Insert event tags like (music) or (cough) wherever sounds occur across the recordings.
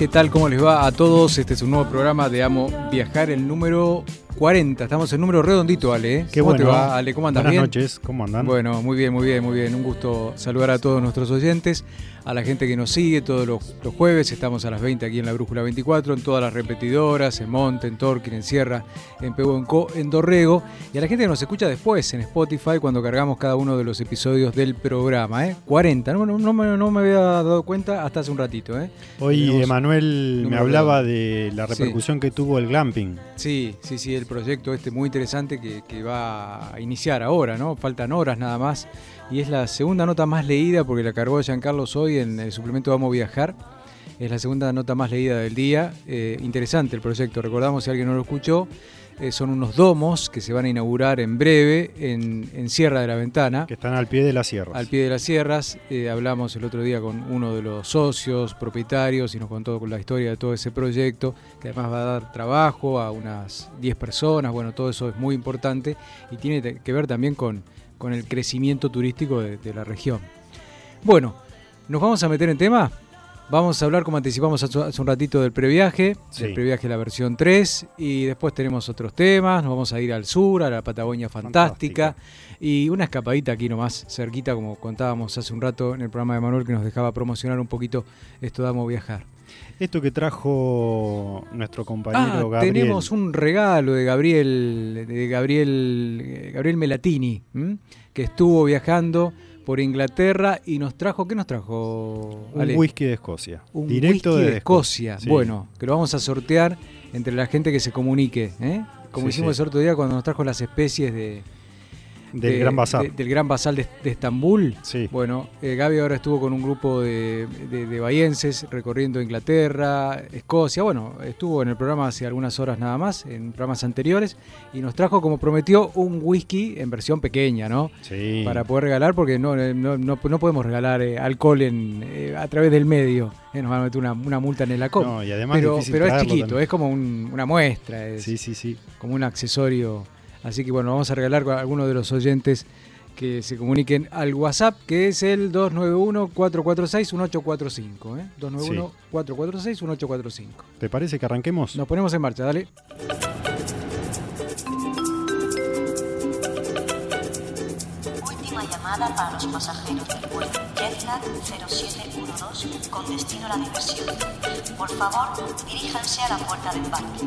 ¿Qué tal? ¿Cómo les va a todos? Este es un nuevo programa de Amo Viajar, el número 40. Estamos en número redondito, Ale. ¿eh? Qué ¿Cómo bueno. te va, Ale? ¿Cómo andas? Buenas ¿Bien? noches, ¿cómo andan? Bueno, muy bien, muy bien, muy bien. Un gusto saludar a todos nuestros oyentes, a la gente que nos sigue todos los, los jueves. Estamos a las 20 aquí en la Brújula 24, en todas las repetidoras, en Monte, en Torquín, en Sierra, en Pehuenco, en Dorrego. Y a la gente que nos escucha después en Spotify cuando cargamos cada uno de los episodios del programa. ¿eh? 40, no, no, no me, no me había dado cuenta hasta hace un ratito. ¿eh? Hoy Emanuel me hablaba de la Sí. repercusión que tuvo el glamping. Sí, sí, sí, el proyecto este muy interesante que, va a iniciar ahora, ¿no? Faltan horas nada más. Y es la segunda nota más leída, porque la cargó Giancarlos hoy en el suplemento Vamos a Viajar. Es la segunda nota más leída del día. Eh, interesante el proyecto. Recordamos, si alguien no lo escuchó, eh, son unos domos que se van a inaugurar en breve en, en Sierra de la Ventana. que están al pie de las sierras. Al pie de las sierras, eh, hablamos el otro día con uno de los socios, propietarios, y nos contó con la historia de todo ese proyecto, que además va a dar trabajo a unas 10 personas, bueno, todo eso es muy importante y tiene que ver también con, con el crecimiento turístico de, de la región. Bueno, nos vamos a meter en tema. Vamos a hablar, como anticipamos hace un ratito, del previaje, Sí. del previaje la versión 3, y después tenemos otros temas, nos vamos a ir al sur, a la Patagonia fantástica, y una escapadita aquí nomás, cerquita, como contábamos hace un rato en el programa de Manuel, que nos dejaba promocionar un poquito esto de Amo Viajar. Esto que trajo nuestro compañero Ah, Gabriel. tenemos un regalo de Gabriel, de Gabriel, eh, Gabriel Melatini, ¿m? que estuvo viajando por Inglaterra y nos trajo, ¿qué nos trajo? un Ale? whisky de Escocia. Un directo whisky de de Escocia. Sí. Bueno, que lo vamos a sortear entre la gente que se comunique, ¿eh? Como Sí, hicimos sí. el otro día cuando nos trajo las especies de, Del de- Gran Bazar. de- del Gran Basal de, de Estambul. Sí. Bueno, eh, Gaby ahora estuvo con un grupo de, de, bahienses recorriendo Inglaterra, Escocia. Bueno, estuvo en el programa hace algunas horas nada más, en programas anteriores, y nos trajo, como prometió, un whisky en versión pequeña, ¿no? Sí. Para poder regalar, porque no, eh, no, no, no podemos regalar eh, alcohol en, eh, a través del medio. Nos van a meter una, una multa en el ACOP. No, y además pero pero es chiquito, también. es como un- una muestra, es Sí, sí, sí. como un accesorio. Así que bueno, vamos a regalar a algunos de los oyentes que se comuniquen al WhatsApp, que es el 291-446-1845. ¿eh? 291-446-1845. ¿Te parece que arranquemos? Nos ponemos en marcha, dale. Última llamada para los pasajeros del vuelo Jetlag 0712 con destino a la diversión. Por favor, diríjanse a la puerta de embarque.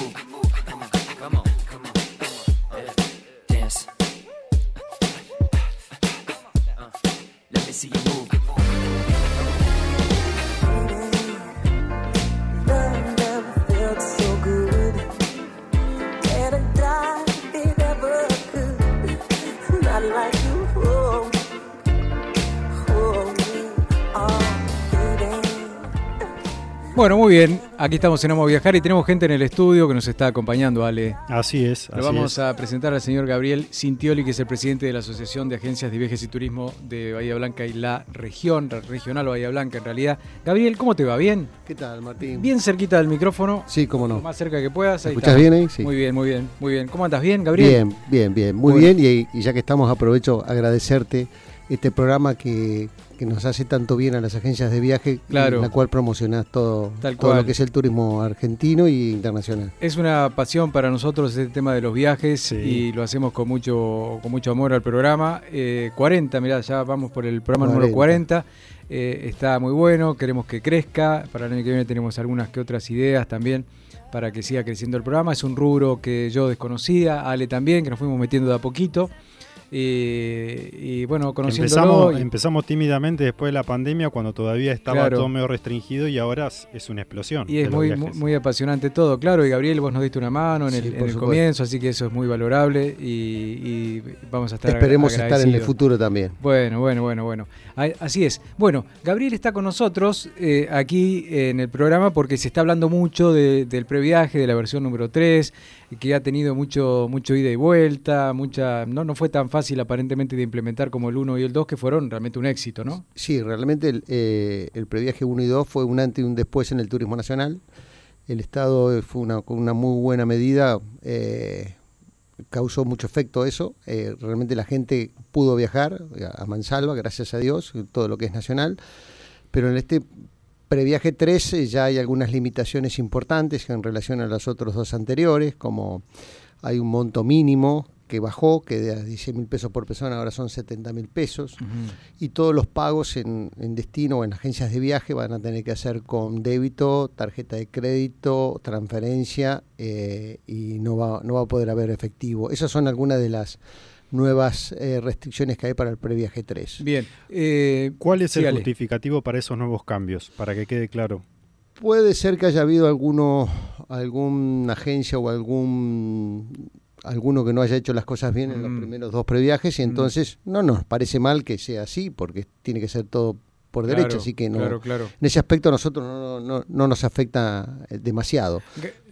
Bueno, muy bien. Aquí estamos en Amo Viajar y tenemos gente en el estudio que nos está acompañando, Ale. Así es. Lo así vamos es. a presentar al señor Gabriel Cintioli, que es el presidente de la Asociación de Agencias de Viajes y Turismo de Bahía Blanca y la región, regional Bahía Blanca en realidad. Gabriel, ¿cómo te va? ¿Bien? ¿Qué tal, Martín? Bien cerquita del micrófono, Sí, cómo lo no. más cerca que puedas. ¿Me ahí escuchás está. bien ahí? Sí. Muy bien, muy bien, muy bien. ¿Cómo andas? ¿Bien, Gabriel? Bien, bien, bien. Muy Bueno. bien. Y, y ya que estamos, aprovecho agradecerte este programa que, que nos hace tanto bien a las agencias de viaje, Claro. en la cual promocionás todo, Tal todo cual. lo que es el turismo argentino y internacional. Es una pasión para nosotros este tema de los viajes Sí. y lo hacemos con mucho, con mucho amor al programa. Eh, 40, mirá, ya vamos por el programa número 40. Eh, está muy bueno, queremos que crezca. Para el año que viene tenemos algunas que otras ideas también para que siga creciendo el programa. Es un rubro que yo desconocía, Ale también, que nos fuimos metiendo de a poquito. Y bueno, conociéndolo. Empezamos, y- empezamos tímidamente después de la pandemia, cuando todavía estaba Claro. todo medio restringido y ahora es- una explosión. Y es muy, muy, muy apasionante todo, claro, y Gabriel, vos nos diste una mano en el, en comienzo, así que eso es muy valorable y, y vamos a estar Esperemos estar en el futuro también. Bueno, bueno, bueno, bueno. Así es. Bueno, Gabriel está con nosotros eh, aquí en el programa porque se está hablando mucho de- del previaje, de la versión número 3, que ha tenido mucho, mucho ida y vuelta, mucha, no, no fue tan fácil aparentemente de implementar como el 1 y el 2, que fueron realmente un éxito, ¿no? Sí, realmente el, eh, el previaje 1 y 2 fue un antes y un después en el turismo nacional. El Estado fue una, una muy buena medida, eh, causó mucho efecto eso. Eh, realmente la gente pudo viajar a mansalva, gracias a Dios, todo lo que es nacional. Pero en este previaje 3 eh, ya hay algunas limitaciones importantes en relación a los otros dos anteriores, como hay un monto mínimo que bajó, que de 10 mil pesos por persona ahora son 70 mil pesos y todos los pagos en, en destino o en agencias de viaje van a tener que hacer con débito, tarjeta de crédito, transferencia eh, y no va, no va a poder haber efectivo. Esas son algunas de las nuevas eh, restricciones que hay para el previaje 3. Bien. eh, ¿Cuál es sí, el Ale. justificativo para esos nuevos cambios? Para que quede claro. Puede ser que haya habido alguno, alguna agencia o algún alguno que no haya hecho las cosas bien en los Mm. primeros dos previajes y entonces no nos parece mal que sea así porque tiene que ser todo por derecha, Claro, así que no, Claro, claro. En ese aspecto a nosotros no, no- no nos afecta eh, demasiado.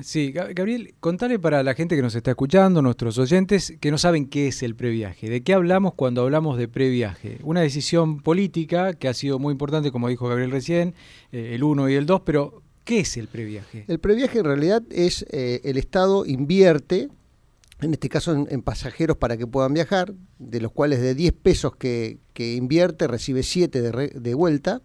Sí, Ga- Gabriel, contale para la gente que nos está escuchando, nuestros oyentes, que no saben qué es el previaje. ¿De qué hablamos cuando hablamos de previaje? Una decisión política que ha sido muy importante, como dijo Gabriel recién, eh, el 1 y el 2, pero ¿qué es el previaje? El previaje en realidad es eh, el Estado invierte, en este caso en, en pasajeros para que puedan viajar, de los cuales de 10 pesos que, que invierte recibe 7 de, re- de vuelta,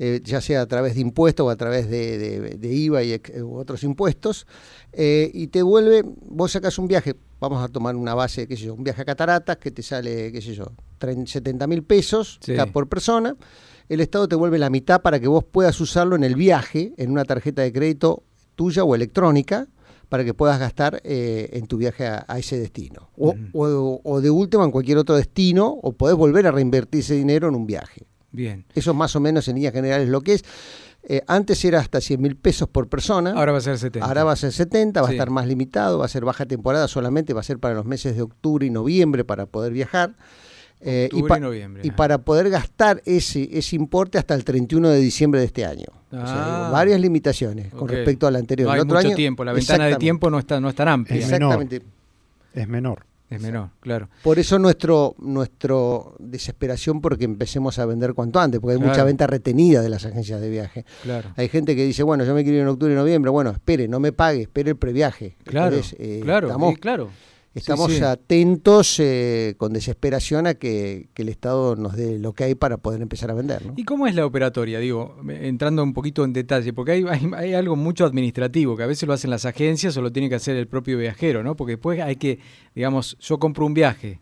eh, ya sea a través de impuestos o a través de, de- de IVA y ex- otros impuestos, eh, y te vuelve, vos sacas un viaje, vamos a tomar una base, qué sé yo, un viaje a cataratas que te sale, qué sé yo, 30, 70 mil pesos Sí. por persona, el Estado te vuelve la mitad para que vos puedas usarlo en el viaje, en una tarjeta de crédito tuya o electrónica, para que puedas gastar eh, en tu viaje a, a ese destino. O, o- o de última en cualquier otro destino, o podés volver a reinvertir ese dinero en un viaje. Bien. Eso es más o menos en líneas generales lo que es. Eh, antes era hasta 100 mil pesos por persona. Ahora va a ser 70. Ahora va a ser 70, va Sí. a estar más limitado, va a ser baja temporada solamente, va a ser para los meses de octubre y noviembre para poder viajar. Eh, y, Octubre pa- y noviembre. y para poder gastar ese, ese importe hasta el 31 de diciembre de este año. O sea, Ah. varias limitaciones con respecto al anterior. No El hay otro mucho año- tiempo, la ventana de tiempo no, está, no es tan amplia. Es menor. Exactamente. Es menor. Es menor, claro. Por eso nuestro, nuestro desesperación porque empecemos a vender cuanto antes, porque hay Claro. mucha venta retenida de las agencias de viaje. Claro. Hay gente que dice, bueno, yo me quiero ir en octubre y noviembre, bueno, espere, no me pague, espere el previaje. Claro, Entonces, eh, claro, Estamos, y claro. Estamos Sí, sí. atentos eh, con desesperación a que, que el Estado nos dé lo que hay para poder empezar a vender. ¿no? ¿Y cómo es la operatoria? Digo, entrando un poquito en detalle, porque hay, hay, hay algo mucho administrativo, que a veces lo hacen las agencias o lo tiene que hacer el propio viajero, ¿no? Porque después hay que, digamos, yo compro un viaje,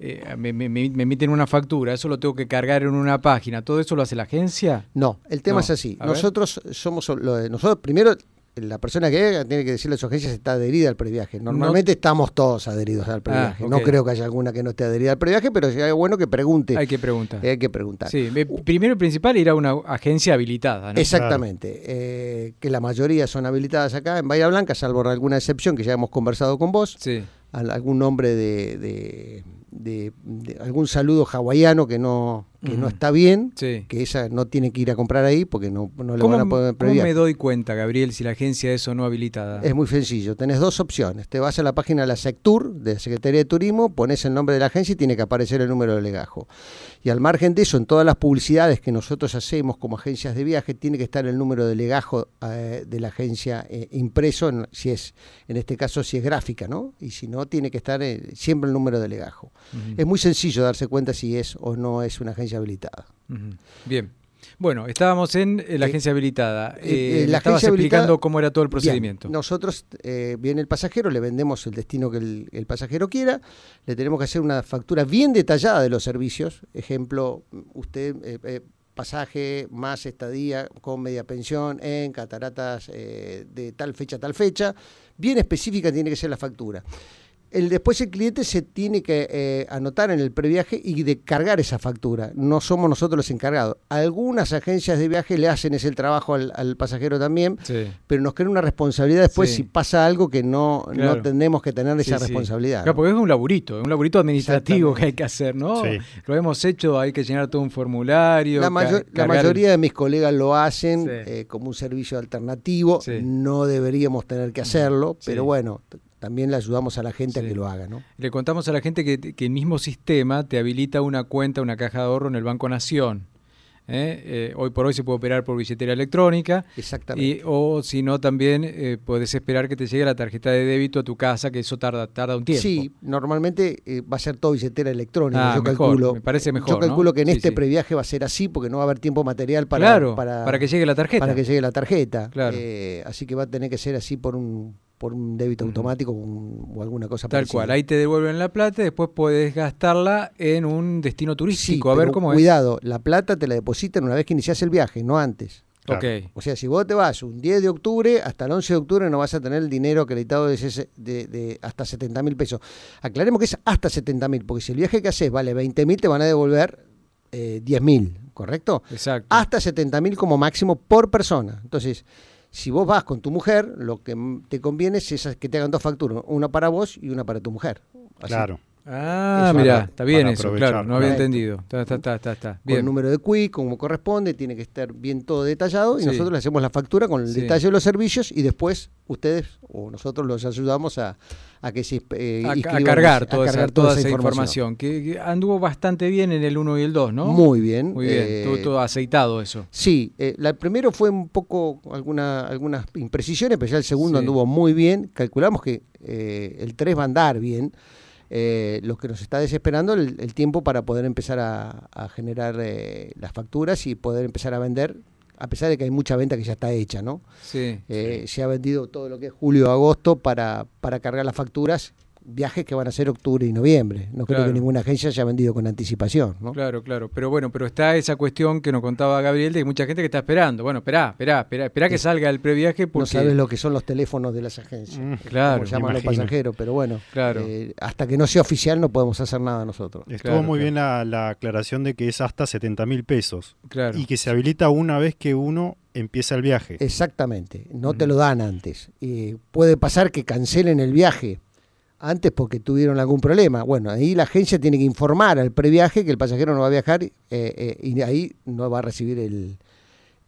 eh, me, me- me- me emiten una factura, eso lo tengo que cargar en una página, ¿todo eso lo hace la agencia? No, el tema No, es así. Nosotros somos lo de- nosotros primero la persona que llega tiene que decirle a su agencia si está adherida al previaje. Normalmente estamos todos adheridos al previaje. Ah, No ok. creo que haya alguna que no esté adherida al previaje, pero sería bueno que pregunte. Hay que preguntar. Eh, hay que preguntar. Sí, me- primero y principal ir a una agencia habilitada, ¿no? Exactamente, eh, que la mayoría son habilitadas acá en Bahía Blanca, salvo alguna excepción que ya hemos conversado con vos, Sí, al- algún nombre de, de- de- de algún saludo hawaiano que no que no está bien, Sí. que ella no tiene que ir a comprar ahí porque no, no le ¿Cómo, van a poner cómo previaje. me doy cuenta, Gabriel, si la agencia es o no habilitada? Es muy sencillo, tenés dos opciones. Te vas a la página de la Sectur, de la Secretaría de Turismo, pones el nombre de la agencia y tiene que aparecer el número de legajo. Y al margen de eso, en todas las publicidades que nosotros hacemos como agencias de viaje, tiene que estar el número de legajo eh, de la agencia eh, impreso, en, si es, en este caso si es gráfica, ¿no? Y si no, tiene que estar eh, siempre el número de legajo. Es muy sencillo darse cuenta si es o no es una agencia habilitada. Ujú. Bien. Bueno, estábamos en la Eh, agencia habilitada. eh, Eh, la estabas agencia explicando habilitada- cómo era todo el Bien, procedimiento. nosotros, eh, viene el pasajero, le vendemos el destino que el, el pasajero quiera, le tenemos que hacer una factura bien detallada de los servicios. Ejemplo, usted, pasaje más estadía con media pensión en cataratas de tal fecha a tal fecha. Bien específica tiene que ser la factura. El, después el cliente se tiene que eh, anotar en el previaje y de cargar esa factura. No somos nosotros los encargados. Algunas agencias de viaje le hacen ese trabajo al, al pasajero también, Sí. pero nos crea una responsabilidad después Sí. si pasa algo que no, Claro. no tenemos que tener esa Sí, responsabilidad. Claro, porque es un laburito, es un laburito administrativo que hay que hacer, ¿no? Sí. Lo hemos hecho, hay que llenar todo un formulario. La, la mayoría de mis colegas lo hacen eh, como un servicio alternativo. No deberíamos tener que hacerlo, pero bueno, también le ayudamos a la gente Sí. a que lo haga. ¿no? Le contamos a la gente que, que el mismo sistema te habilita una cuenta, una caja de ahorro en el Banco Nación. ¿eh? Eh, hoy por hoy se puede operar por billetera electrónica. Exactamente. Y, o si no, también eh, puedes esperar que te llegue la tarjeta de débito a tu casa, que eso tarda, tarda un tiempo. Sí, normalmente eh, va a ser todo billetera electrónica. Ah, yo mejor, calculo. me parece mejor, Yo ¿no? calculo que en Sí, este sí. previaje va a ser así porque no va a haber tiempo material para, claro, para, para, que llegue la tarjeta. para que llegue la tarjeta. Claro. Así que va a tener que ser así por un por un débito automático un- o alguna cosa Tal parecida. cual, ahí te devuelven la plata y después puedes gastarla en un destino Sí, turístico, a ver pero cómo cuidado, la plata te la depositan una vez que inicias el viaje, no antes. es. Claro. Ok, O sea, si vos te vas un 10 de octubre, hasta el 11 de octubre no vas a tener el dinero acreditado de, ese- de- de hasta 70 mil pesos. Aclaremos que es hasta 70 mil, porque si el viaje que haces vale 20 mil, te van a devolver eh, 10 mil, ¿correcto? exacto. Hasta 70 mil como máximo por persona. Entonces, si vos vas con tu mujer, lo que te conviene es que te hagan dos facturas, una para vos y una para tu mujer. Claro. Ah, mira, está bien eso, claro, no había entendido. Está, está, está, está, está. Con Bien. el número de QI, como corresponde, tiene que estar bien todo detallado y Sí. nosotros le hacemos la factura con el Sí. detalle de los servicios y después ustedes o nosotros los ayudamos a, a que se eh, a, cargar, ese- a toda, esa, cargar toda esa información, que, que anduvo bastante bien en el 1 y el 2, ¿no? Muy bien. Muy bien, eh, todo aceitado eso. Sí, eh, la, el primero fue un poco alguna, algunas imprecisiones, pero ya el segundo Sí. anduvo muy bien. Calculamos que eh, el 3 va a andar bien. Eh, lo que nos está desesperando el, el tiempo para poder empezar a, a generar eh, las facturas y poder empezar a vender, a pesar de que hay mucha venta que ya está hecha, ¿no? Sí. Eh, Se ha vendido todo lo que es julio, agosto para, para cargar las facturas, viajes que van a ser octubre y noviembre. No creo que ninguna agencia haya vendido con anticipación, ¿no? Claro, claro. Pero bueno, pero está esa cuestión que nos contaba Gabriel de que mucha gente que está esperando. Bueno, esperá, esperá, esperá, esperá que salga el previaje porque... No sabes lo que son los teléfonos de las agencias. Mm, Claro, como llaman los pasajeros, pero bueno, Claro. eh, hasta que no sea oficial no podemos hacer nada nosotros. Estuvo Claro, muy claro. bien la, la aclaración de que es hasta 70 mil pesos Claro. y que se habilita una vez que uno empieza el viaje. Exactamente, no te lo dan antes. Y puede pasar que cancelen el viaje antes porque tuvieron algún problema. Bueno, ahí la agencia tiene que informar al previaje que el pasajero no va a viajar eh, eh, y ahí no va a recibir el,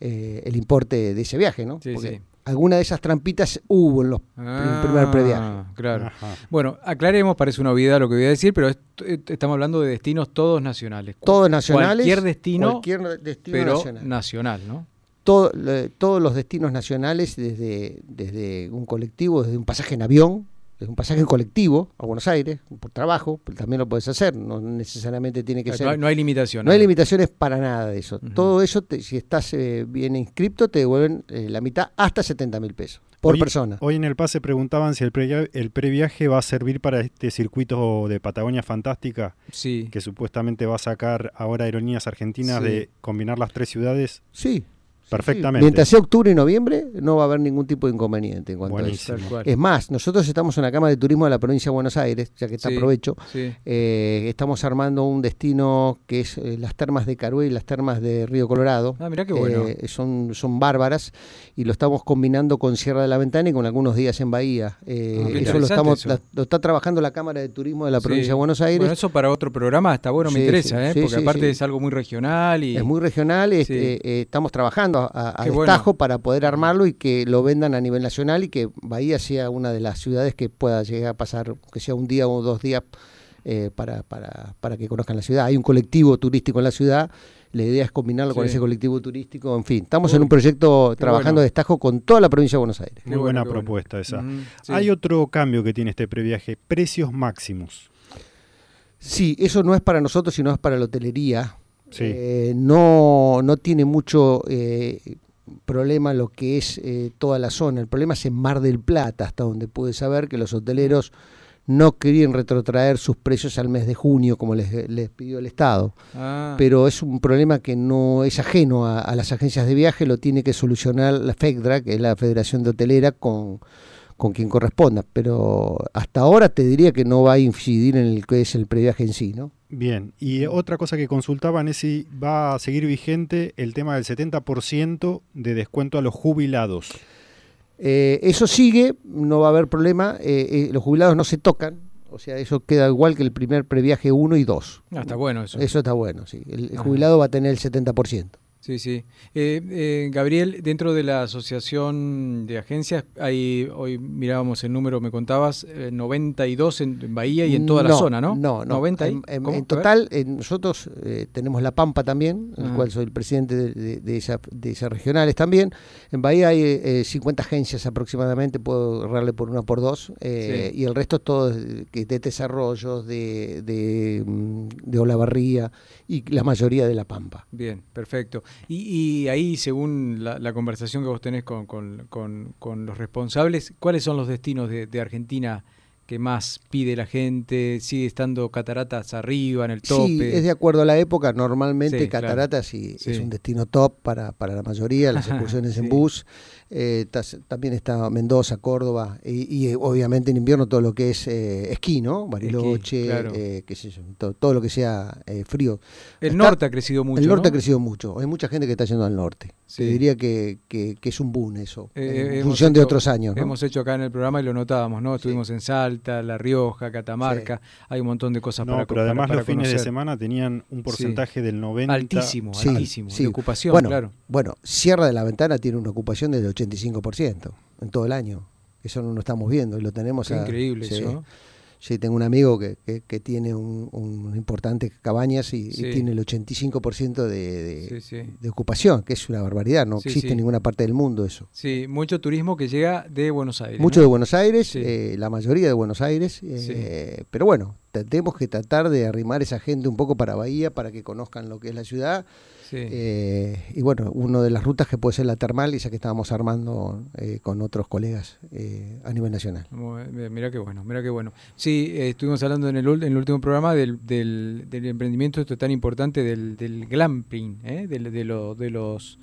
eh, el importe de ese viaje, ¿no? Sí, porque sí. alguna de esas trampitas hubo en los en el primer previaje. Ah, Claro. Ajá. Bueno, aclaremos, parece una obviedad lo que voy a decir, pero est- estamos hablando de destinos todos nacionales. Todos nacionales. Cualquier destino, cualquier destino pero nacional. nacional, ¿no? todo- todos los destinos nacionales, desde, desde un colectivo, desde un pasaje en avión, desde un pasaje colectivo a Buenos Aires, por trabajo, pero también lo puedes hacer, no necesariamente tiene que No, ser. hay- no hay limitación. no hay limitaciones para nada de eso. Todo eso, te- si estás eh, bien inscripto, te devuelven eh, la mitad hasta 70 mil pesos por Hoy- persona. Hoy en el pase preguntaban si el, previa- el previaje va a servir para este circuito de Patagonia Fantástica Sí. que supuestamente va a sacar ahora Aerolíneas Argentinas Sí. de combinar las tres ciudades Sí. Sí, perfectamente. Mientras sea octubre y noviembre, no va a haber ningún tipo de inconveniente en cuanto a eso. Es más, nosotros estamos en la Cámara de Turismo de la provincia de Buenos Aires, ya que está Sí, aprovecho. sí. Eh, estamos armando un destino que es eh, las termas de Carué y las termas de Río Colorado. Ah, mirá qué bueno. Eh, son, son bárbaras y lo estamos combinando con Sierra de la Ventana y con algunos días en Bahía. Eh, Ah, eso lo, estamos, eso. la- lo está trabajando la Cámara de Turismo de la Sí. provincia de Buenos Aires. Bueno, eso para otro programa está bueno, me interesa, sí, ¿eh? sí, porque sí, aparte sí. es algo muy regional y Es muy regional, es- Sí. eh, estamos trabajando a, a destajo bueno. para poder armarlo y que lo vendan a nivel nacional y que Bahía sea una de las ciudades que pueda llegar a pasar, que sea un día o dos días eh, para, para, para que conozcan la ciudad. Hay un colectivo turístico en la ciudad, la idea es combinarlo con ese colectivo turístico, en fin, estamos Uy, en un proyecto trabajando bueno. a destajo con toda la provincia de Buenos Aires. Qué Muy buena propuesta esa. Sí. Hay otro cambio que tiene este previaje, precios máximos. Sí, eso no es para nosotros, sino es para la hotelería. Sí. Eh, no, no tiene mucho eh, problema lo que es eh, toda la zona. El problema es en Mar del Plata, hasta donde pude saber que los hoteleros no querían retrotraer sus precios al mes de junio, como les, les pidió el Estado. Ah, Pero es un problema que no es ajeno a, a las agencias de viaje, lo tiene que solucionar la FECDRA, que es la Federación de Hotelera, con, con quien corresponda. Pero hasta ahora te diría que no va a incidir en el que es el previaje en sí, ¿no? Bien, y otra cosa que consultaban es si va a seguir vigente el tema del 70% de descuento a los jubilados. Eh, eso sigue, no va a haber problema, eh, eh, los jubilados no se tocan, o sea, eso queda igual que el primer previaje 1 y 2. ah, está bueno eso. Eso está bueno, sí. El, el jubilado va a tener el 70%. Sí, sí. Eh, eh, Gabriel, dentro de la asociación de agencias, hay, hoy mirábamos el número, me contabas, eh, 92 en, en Bahía y en toda la zona, ¿no? No, no. 90 ahí. En, en- en total, eh, nosotros eh, tenemos La Pampa también, en el cual soy el presidente de, de- de esa, de esas regionales también. En Bahía hay eh, 50 agencias aproximadamente, puedo errarle por una por dos, eh, Sí. y el resto todo de, que- de desarrollos, de, de, mm, de Olavarría y la mayoría de La Pampa. Bien, perfecto. Y, y ahí, según la, la conversación que vos tenés con, con- con- con los responsables, ¿cuáles son los destinos de, de Argentina que más pide la gente? ¿Sigue estando cataratas arriba, en el tope? Sí, es de acuerdo a la época. Normalmente Sí, claro. Cataratas sí, Sí. es un destino top para, para la mayoría, las (laughs) excursiones en bus. Eh, tas- también está Mendoza, Córdoba y, y, eh, obviamente en invierno todo lo que es eh, esquí, ¿no? Bariloche, claro. eh, qué sé yo, to- todo lo que sea eh, frío. el Está- norte ha crecido mucho. el norte ¿no? ha crecido mucho. Hay mucha gente que está yendo al norte. Sí. Te diría que, que- que es un boom eso, Eh, en función de otros años. ¿no? Hemos hecho acá en el programa y lo notábamos, ¿no? Estuvimos en Salta, La Rioja, Catamarca, hay un montón de cosas No, para pero además para- para los fines de semana tenían un porcentaje del 90. Altísimo, Sí, altísimo. sí. De ocupación, bueno, claro. Bueno, Sierra de la Ventana tiene una ocupación del 85% en todo el año. Eso no lo estamos viendo y lo tenemos Qué a- increíble sí. eso. Sí, tengo un amigo que, que- que tiene un, un importante cabañas y, y Sí. tiene el 85% de, de, Sí, de ocupación, que es una barbaridad, no existe en ninguna parte del mundo eso. Sí, mucho turismo que llega de Buenos Aires. Mucho ¿no? de Buenos Aires, eh, la mayoría de Buenos Aires, eh, pero bueno, tenemos que tratar de arrimar esa gente un poco para Bahía, para que conozcan lo que es la ciudad. Sí. Eh, y bueno, una de las rutas que puede ser la termal, esa que estábamos armando eh, con otros colegas eh, a nivel nacional. Mira qué bueno, mira qué bueno. Sí, eh, estuvimos hablando en el, en el último programa del, del, del emprendimiento esto tan importante del, del glamping, ¿eh? del- de, lo- de los,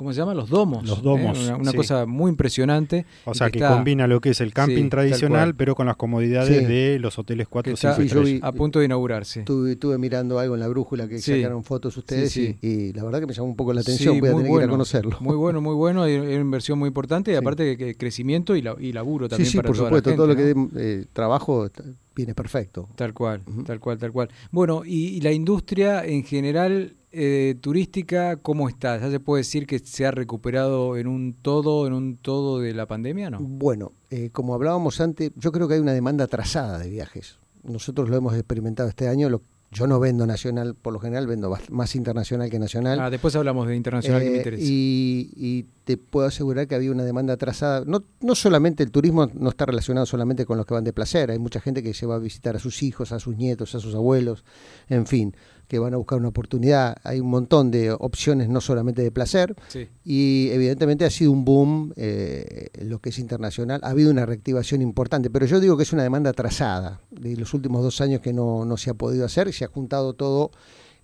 ¿cómo se llama? Los domos. Los ¿eh? domos, Una, una sí. cosa muy impresionante. O y sea, que, está- combina lo que es el camping Sí, tradicional, pero con las comodidades Sí. de los hoteles 4 que o 5 está Sí, yo vi- estrellas. a punto de inaugurarse. Estuve, estuve mirando algo en la brújula que Sí. sacaron fotos ustedes Sí, Y, y la verdad que me llamó un poco la atención, Sí, voy a muy tener que ir a bueno, conocerlo. Muy bueno, muy bueno. Hay una inversión muy importante y Sí. aparte que, que crecimiento y, la- y laburo Sí, también sí, para por toda supuesto, la todo lo que dé eh, trabajo viene perfecto. Tal cual, tal cual, tal cual. Bueno, y, y la industria en general eh, turística, ¿cómo está? ¿Ya se puede decir que se ha recuperado en un todo, en un todo de la pandemia, no? Bueno, eh, como hablábamos antes, yo creo que hay una demanda atrasada de viajes. Nosotros lo hemos experimentado este año. Lo, yo no vendo nacional, por lo general vendo más internacional que nacional. Ah, después hablamos de internacional que me Eh, interesa. y, y te puedo asegurar que había una demanda atrasada. No, no solamente el turismo no está relacionado solamente con los que van de placer. Hay mucha gente que se va a visitar a sus hijos, a sus nietos, a sus abuelos, en fin, que van a buscar una oportunidad. Hay un montón de opciones, no solamente de placer. Sí. Y evidentemente ha sido un boom eh, lo que es internacional. Ha habido una reactivación importante, pero yo digo que es una demanda atrasada de los últimos dos años que no, no se ha podido hacer se ha juntado todo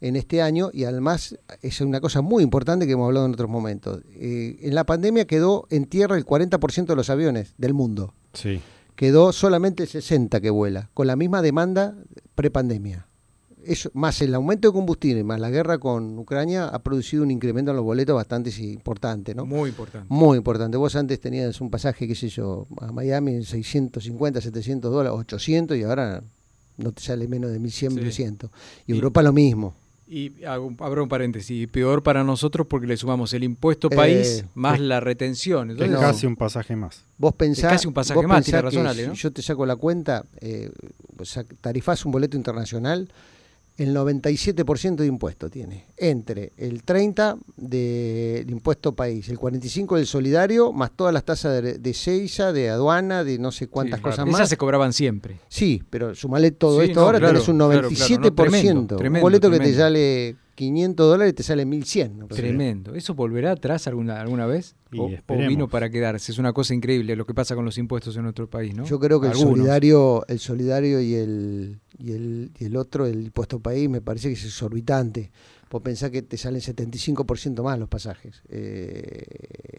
en este año y además es una cosa muy importante que hemos hablado en otros momentos. Eh, en la pandemia quedó en tierra el 40% de los aviones del mundo. Sí. Quedó solamente el 60 que vuela, con la misma demanda prepandemia. Eso, más el aumento de combustible, más la guerra con Ucrania, ha producido un incremento en los boletos bastante importante, ¿no? Muy importante. Muy importante. Vos antes tenías un pasaje, qué sé yo, a Miami en 650, 700 dólares, 800 y ahora no te sale menos de 1100, Sí. 1200. Y Y- Europa lo mismo. Y hago, un- abro un paréntesis, peor para nosotros porque le sumamos el impuesto Eh, país más es- la retención. Es Entonces, casi un pasaje más. Vos pensás, casi un pasaje más, Ale, si ¿no? yo te saco la cuenta, eh, tarifás un boleto internacional, el 97% de impuesto tiene. Entre el 30% del impuesto país, el 45% del solidario, más todas las tasas de, de Seiza, de aduana, de no sé cuántas Sí, cosas Esas más. se cobraban siempre. Sí, pero sumale todo Sí, esto no, ahora, claro, tenés un claro, claro, 97%. no, tremendo, un tremendo, boleto que te sale 500 dólares te sale 1100. Tremendo. ¿Eso volverá atrás alguna, alguna vez? Y O, vino para quedarse? Es una cosa increíble lo que pasa con los impuestos en nuestro país, ¿no? Yo creo que el solidario, el solidario y el, y el y el otro, el impuesto país, me parece que es exorbitante. Vos pensás que te salen 75% más los pasajes eh,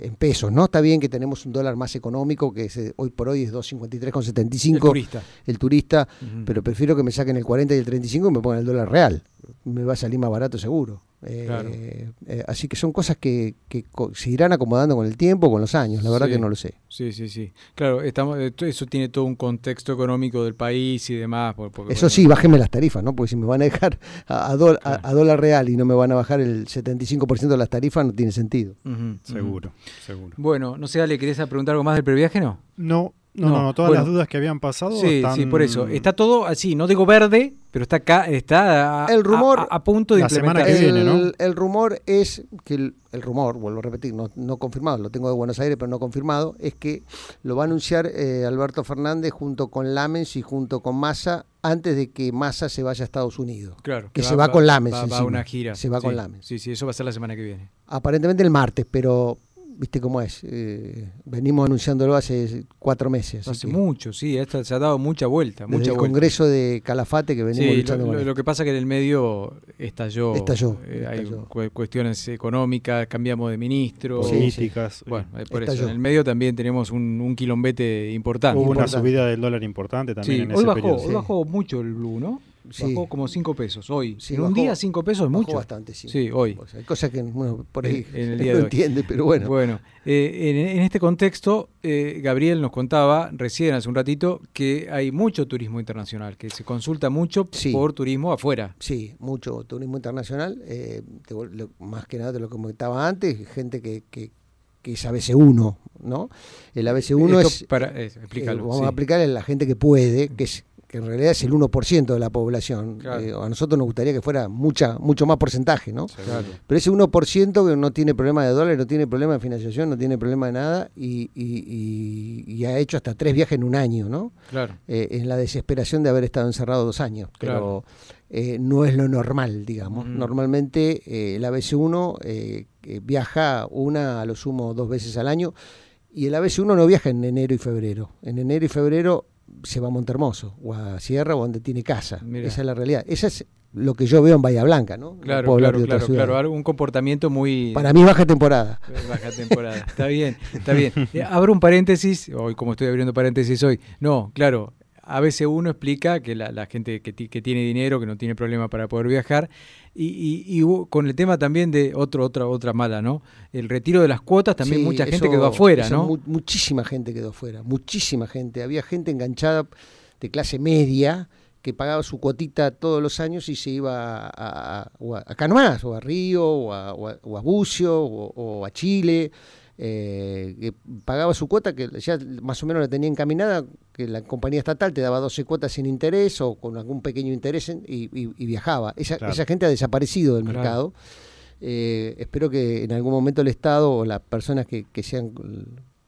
en pesos, ¿no? Está bien que tenemos un dólar más económico, que es, eh, hoy por hoy es El 253,75 turista. el turista, pero prefiero que me saquen el 40 y el 35 y me pongan el dólar real. Me va a salir más barato seguro. Eh, Claro. eh, así que son cosas que, que co- se irán acomodando con el tiempo, con los años. La verdad Sí. que no lo sé. Sí, sí, sí. Claro, estamos, eso tiene todo un contexto económico del país y demás. por- porque, Eso bueno, sí, bájenme las tarifas, ¿no? Porque si me van a dejar a, a a- Claro. a dólar real y no me van a bajar el 75% de las tarifas, no tiene sentido. Seguro, seguro. Bueno, no sé, Ale, ¿querés preguntar algo más del previaje? No. No, no, No, no, todas bueno. las dudas que habían pasado. Sí, están- sí, por eso. Está todo así, no digo verde, pero está acá, está a, El rumor- a, a punto de La semana que viene, ¿no? el, el rumor es que el, el rumor, vuelvo a repetir, no, no confirmado, lo tengo de Buenos Aires, pero no confirmado, es que lo va a anunciar eh, Alberto Fernández junto con Lamens y junto con Massa antes de que Massa se vaya a Estados Unidos. Claro, que se va con Lames Va, va a una gira. Se va sí, con Lames. Sí, sí, eso va a ser la semana que viene. Aparentemente el martes, pero viste cómo es. eh, venimos anunciándolo hace cuatro meses. Hace que mucho, sí, esta, se ha dado mucha vuelta. desde mucha el vuelta. Congreso de Calafate que venimos Sí, luchando lo, con lo- esto. lo que pasa es que en el medio estalló. Estalló, eh, hay cu- cuestiones económicas, cambiamos de ministro. Sí, políticas. Bueno, eh, por eso. En el medio también tenemos un, un quilombete importante. Hubo una subida del dólar importante también Sí, en hoy ese bajó, periodo. hoy bajó mucho el blue, ¿no? Sí. Bajó como 5 pesos hoy. Sí, en un bajó- día 5 pesos es Bajó mucho. bastante, sí. Sí, hoy. Hay cosas que uno por ahí En- el (laughs) no día entiende, pero bueno. Bueno, eh, en, en este contexto, eh, Gabriel nos contaba recién hace un ratito que hay mucho turismo internacional, que se consulta mucho Sí. por turismo afuera. Sí, mucho turismo internacional, eh, te vol- lo- más que nada de lo que comentaba antes, gente que, que, que es ABC1, ¿no? El ABC1 Esto es, para, eh, explícalo. vamos sí. a aplicar a la gente que puede, que es que en realidad es el 1% de la población. Claro. Eh, a nosotros nos gustaría que fuera mucha mucho más porcentaje, ¿no? Claro. Pero ese 1% que no tiene problema de dólares, no tiene problema de financiación, no tiene problema de nada y, y- y- y ha hecho hasta tres viajes en un año, ¿no? Claro. Eh, en la desesperación de haber estado encerrado dos años. Pero eh, no es lo normal, digamos. Normalmente el ABC1 eh, eh, viaja una, a lo sumo dos veces al año y el ABC1 no viaja en enero y febrero. En enero y febrero se va a Montermoso o a Sierra o donde tiene casa. Esa es la realidad. Esa es lo que yo veo en Bahía Blanca, ¿no? Claro, claro, claro, claro. Un comportamiento muy. Para mí baja temporada. Baja temporada. Está bien, está bien. (laughs) Eh, abro un paréntesis, hoy como estoy abriendo paréntesis hoy. No, claro, a veces uno explica que la, la gente que, que tiene dinero, que no tiene problema para poder viajar, y, y- y con el tema también de otro, otra, otra mala, ¿no? El retiro de las cuotas, también Sí, mucha gente quedó afuera, ¿no? mu- muchísima gente quedó afuera, muchísima gente. Había gente enganchada de clase media que pagaba su cuotita todos los años y se iba a, a, o a- acá nomás, o a Río, o a, o a- o a Bucio, o, o a Chile. Eh, que pagaba su cuota que ya más o menos la tenía encaminada, que la compañía estatal te daba 12 cuotas sin interés o con algún pequeño interés en- y, y- y viajaba. Esa, Claro. esa gente ha desaparecido del Claro. mercado. Eh, espero que en algún momento el Estado o las personas que, que sean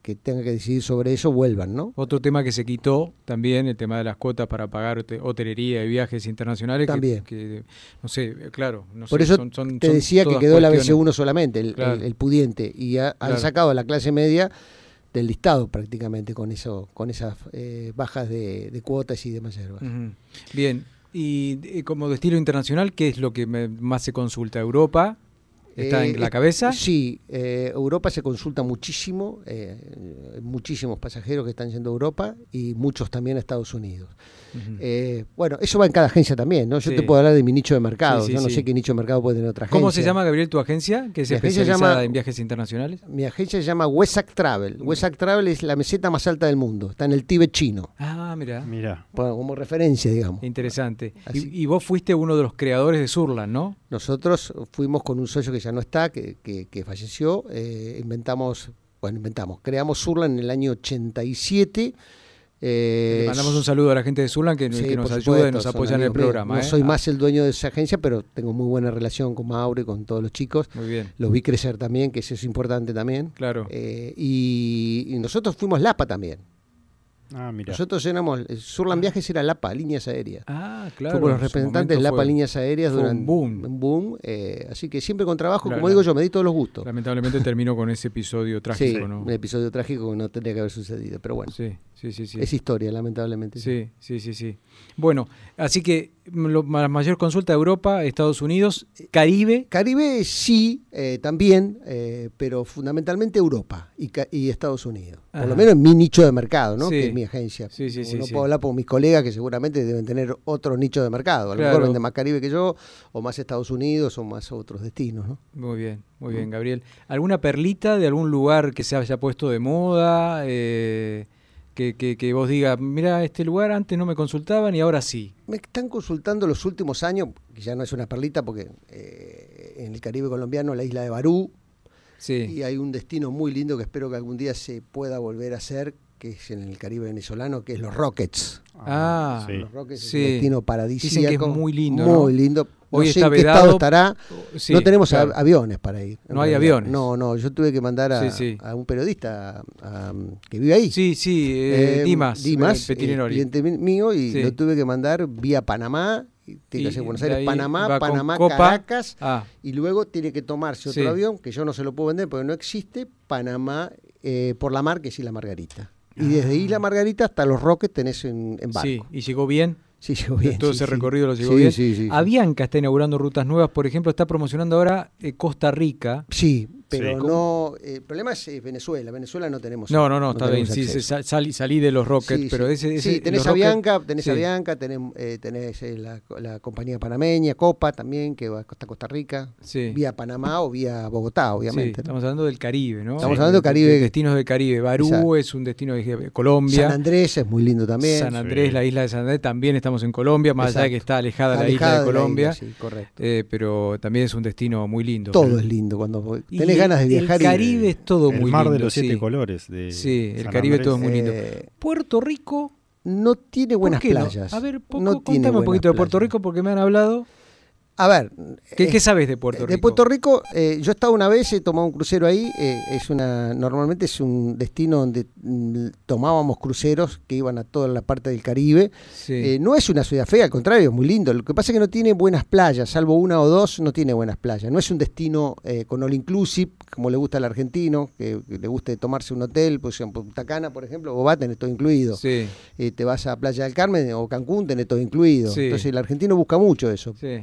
que tengan que decidir sobre eso vuelvan, ¿no? Otro tema que se quitó también, el tema de las cuotas para pagar hote- hotelería y viajes internacionales. También. Que, no sé, claro. No Por sé, eso son- son- te decía que quedó cuestiones- ABC1 solamente, el, Claro. el- el pudiente, y ha- han sacado a la clase media del listado prácticamente con eso, con esas eh, bajas de, de cuotas y demás. Ujú. Bien, Y eh, como destino internacional, ¿qué es lo que me- más se consulta? ¿Europa? ¿Está Eh, en la eh, cabeza? Sí, eh, Europa se consulta muchísimo, eh, muchísimos pasajeros que están yendo a Europa y muchos también a Estados Unidos. Eh, bueno, eso va en cada agencia también, ¿no? Yo Sí. te puedo hablar de mi nicho de mercado, Sí, sí, yo no sí. sé qué nicho de mercado puede tener otra agencia. ¿Cómo se llama, Gabriel, tu agencia? Que es Mi agencia especializada llama- en viajes internacionales. Mi agencia se llama Wesak Travel. Wesak Travel es la meseta más alta del mundo, está en el Tíbet chino, Ah, mira. Mira, bueno, como referencia, digamos. Interesante. Y, y vos fuiste uno de los creadores de Surland, ¿no? Nosotros fuimos con un socio que ya no está, que, que- que falleció, eh, inventamos, bueno, inventamos, creamos Surland en el año 87. eh, Le mandamos un saludo a la gente de Surland que, Sí, que nos ayuda y supuesto, nos son apoya en el programa. No ¿eh? soy Ah, más el dueño de esa agencia, pero tengo muy buena relación con Mauro y con todos los chicos. Muy bien, Los vi crecer también, que eso es importante también. claro. Eh, y, y nosotros fuimos Lapa también. Ah, mira. Nosotros éramos, eh, Surland Viajes era Lapa, líneas aéreas. Ah, claro. Fuimos los representantes Lapa fue- Líneas Aéreas fue un durante boom. un boom, eh, así que siempre con trabajo, como digo yo, me di todos los gustos. Lamentablemente terminó con ese episodio (laughs) Sí, trágico, ¿no? un episodio trágico que no tendría que haber sucedido, pero bueno, Sí, sí, sí, sí. es historia, lamentablemente. Sí, sí, sí, sí. Bueno, así que la mayor consulta de Europa, Estados Unidos, Caribe. Caribe sí, eh, también, eh, pero fundamentalmente Europa y, Estados Unidos. Por lo menos en mi nicho de mercado, ¿no? Sí. Que es mi agencia. Sí, sí, sí, no puedo hablar por mis colegas que seguramente deben tener otro nicho de mercado. A lo Claro. mejor venden más Caribe que yo, o más Estados Unidos, o más otros destinos, ¿no? Muy bien, muy Mm. bien, Gabriel. ¿Alguna perlita de algún lugar que se haya puesto de moda? eh, que, que, que vos digas, mira, este lugar antes no me consultaban y ahora sí. Me están consultando los últimos años, que ya no es una perlita, porque eh, en el Caribe colombiano, la isla de Barú, Sí. y hay un destino muy lindo que espero que algún día se pueda volver a hacer, que es en el Caribe venezolano, que es los Rockets. Ah, sí. Los Rockets es Sí. un destino Dicen paradisíaco. que es muy lindo, Muy ¿no? lindo. Hoy no sé está en qué vedado, estado estará. Sí, no tenemos claro. aviones para ir. No hay aviones. No, no. Yo tuve que mandar a, Sí, sí. a un periodista a- que vive ahí. Sí, sí, eh, Eh, Dimas, Dimas, eh, cliente mío, y Sí. lo tuve que mandar vía Panamá. Tiene que ser Buenos Aires, Panamá, Panamá. Caracas. Ah, Y luego tiene que tomarse otro Sí. avión, que yo no se lo puedo vender porque no existe, Panamá eh, por la mar, que es Isla Margarita. Y desde Isla Margarita hasta los Roques tenés en, en barco. Ah. sí, y llegó bien. Sí, llegó bien. Todo sí, ese sí. recorrido lo llegó bien. Sí, sí, sí. Avianca está inaugurando rutas nuevas, por ejemplo, está promocionando ahora eh, Costa Rica. Sí, pero Sí. no. eh, el problema es eh, Venezuela. Venezuela no tenemos. No, no, no, está bien. Sí, salí, salí de los Rockets, Sí, pero ese, ese Sí, tenés a Rockets- Bianca, tenés a Bianca, tenés, eh, tenés eh, la, la compañía panameña, Copa también, que va hasta Costa Rica, vía Panamá o vía Bogotá, obviamente. estamos hablando del Caribe, ¿no? Estamos hablando del De- Caribe. de destinos del Caribe. Barú Exacto. es un destino de Colombia. San Andrés es muy lindo también. San Andrés, la isla de San Andrés, también estamos en Colombia, más allá de que está alejada la Alejada isla de Colombia, sí, correcto. pero también es un destino muy lindo. Todo es lindo cuando tenés ganas de viajar. El y- Caribe es todo el muy mar lindo. de los siete sí. colores. De Sí, el San Caribe Andrés. todo es muy lindo. eh, Puerto Rico, no tiene ¿por buenas qué no? playas. A ver, poco, No tiene contame un poquito de Puerto playas. Rico porque me han hablado. A ver. ¿Qué, eh, qué sabes de Puerto Rico? De Puerto Rico, eh, yo he estado una vez, he tomado un crucero ahí. eh, es una, normalmente es un destino donde mm, tomábamos cruceros que iban a toda la parte del Caribe. Sí. Eh, no es una ciudad fea, al contrario, es muy lindo. Lo que pasa es que no tiene buenas playas, salvo una o dos, no tiene buenas playas. No es un destino eh, con all inclusive, como le gusta al argentino, que, que le guste tomarse un hotel, pues en Punta Cana, por ejemplo, o va a tener todo incluido. sí, te vas a Playa del Carmen o Cancún, tenés todo incluido. Sí. Entonces el argentino busca mucho eso. sí.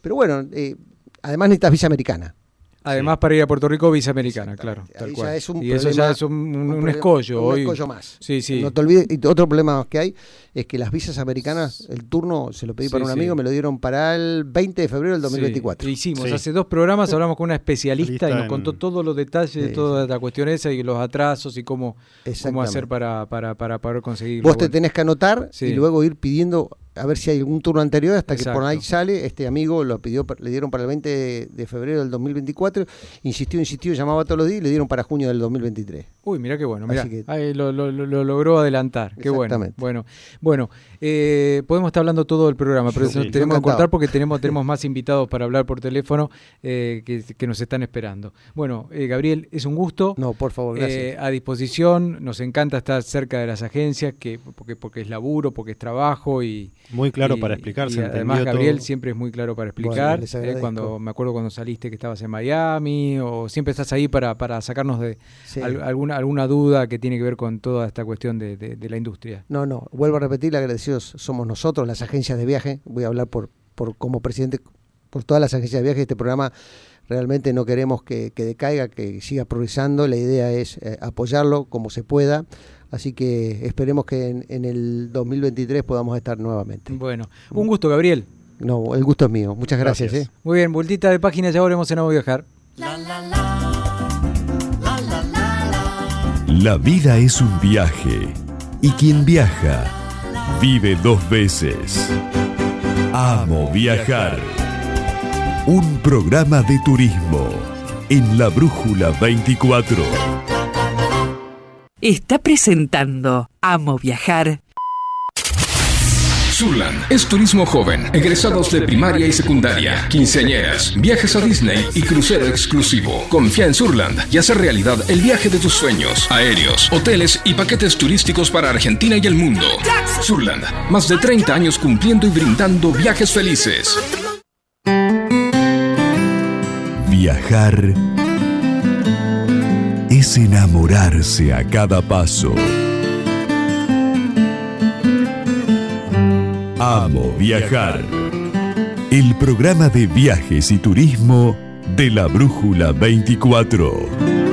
Pero bueno, eh, además necesitas visa americana. Además, para ir a Puerto Rico, visa americana, claro. Tal cual. ya es un y eso ya es un, un- un problema- escollo. Un hoy. escollo más. Sí, sí. No te olvides. Y otro problema que hay es que las visas americanas, el turno, se lo pedí para un sí. amigo, me lo dieron para el 20 de febrero del 2024. Sí, hicimos Sí. hace dos programas, hablamos con una especialista y nos en- contó todos los detalles de Sí, toda la cuestión esa y los atrasos y cómo, cómo hacer para, para, para poder conseguirlo. Vos te tenés que anotar Sí. y luego ir pidiendo a ver si hay algún turno anterior hasta que por ahí sale. Este amigo lo pidió, le dieron para el 20 de, de febrero del 2024, insistió, insistió, llamaba todos los días y le dieron para junio del 2023. Uy, mira qué bueno, que- ahí lo, lo- lo- lo logró adelantar, qué bueno. Bueno, bueno eh, podemos estar hablando todo el programa, pero Sí, eso sí. tenemos que cortar porque tenemos, (laughs) tenemos más invitados para hablar por teléfono eh, que, que nos están esperando. Bueno, eh, Gabriel, es un gusto. No, por favor, gracias. Eh, a disposición, nos encanta estar cerca de las agencias, que, porque, porque es laburo, porque es trabajo y, Muy claro Y- para explicar, y se además Gabriel todo. siempre es muy claro para explicar. eh, cuando me acuerdo cuando saliste que estabas en Miami o siempre estás ahí para, para sacarnos de Sí. al- alguna alguna duda que tiene que ver con toda esta cuestión de, de- de la industria. No, no, vuelvo a repetir, agradecidos somos nosotros, las agencias de viaje. Voy a hablar por, por como presidente por todas las agencias de viaje. Este programa realmente no queremos que, que decaiga, que siga progresando. La idea es eh, apoyarlo como se pueda. Así que esperemos que en, en el 2023 podamos estar nuevamente. Bueno, un gusto, Gabriel. No, el gusto es mío. Muchas gracias. Gracias. ¿eh? Muy bien, vueltita de página, ya volvemos en Amo Viajar. La vida es un viaje y quien viaja vive dos veces. Amo viajar. Un programa de turismo en la Brújula 24. Está presentando Amo Viajar Surland es turismo joven, egresados de primaria y secundaria, quinceañeras, viajes a Disney y crucero exclusivo. Confía en Surland y hace realidad el viaje de tus sueños, aéreos, hoteles y paquetes turísticos para Argentina y el mundo. Surland, más de 30 años cumpliendo y brindando viajes felices. Viajar es enamorarse a cada paso. Amo viajar. El programa de viajes y turismo de la Brújula 24.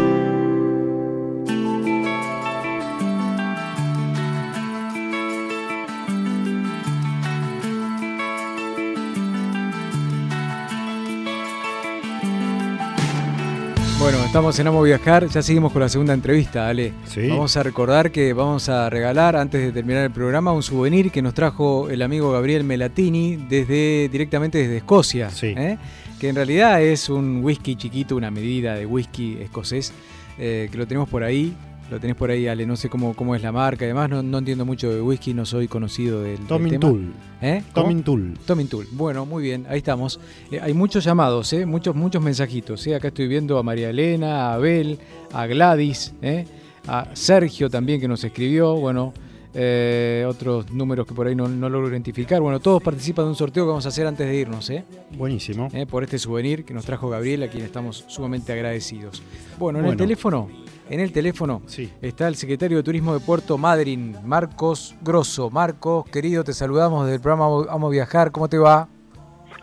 Estamos en Amo Viajar, ya seguimos con la segunda entrevista, Ale. Sí. Vamos a recordar que vamos a regalar, antes de terminar el programa, un souvenir que nos trajo el amigo Gabriel Melatini desde, directamente desde Escocia. Sí. ¿eh? Que en realidad es un whisky chiquito, una medida de whisky escocés, eh, que lo tenemos por ahí. Lo tenés por ahí, Ale, no sé cómo, cómo es la marca. Además, no, no entiendo mucho de whisky, no soy conocido del, del Tomin tema. Tool. ¿Eh? Tomin Tool. Tomin Tool. Bueno, muy bien, ahí estamos. Eh, hay muchos llamados, ¿eh? muchos, muchos mensajitos. ¿eh? Acá estoy viendo a María Elena, a Abel, a Gladys, ¿eh? a Sergio también que nos escribió. Bueno, eh, otros números que por ahí no, no logro identificar. Bueno, todos participan de un sorteo que vamos a hacer antes de irnos, ¿eh? Buenísimo. ¿eh? por este souvenir que nos trajo Gabriel, a quien estamos sumamente agradecidos. Bueno, en el teléfono, en el teléfono Sí. está el secretario de Turismo de Puerto Madryn, Marcos Grosso. Marcos, querido, te saludamos desde el programa Vamos a Viajar. ¿Cómo te va?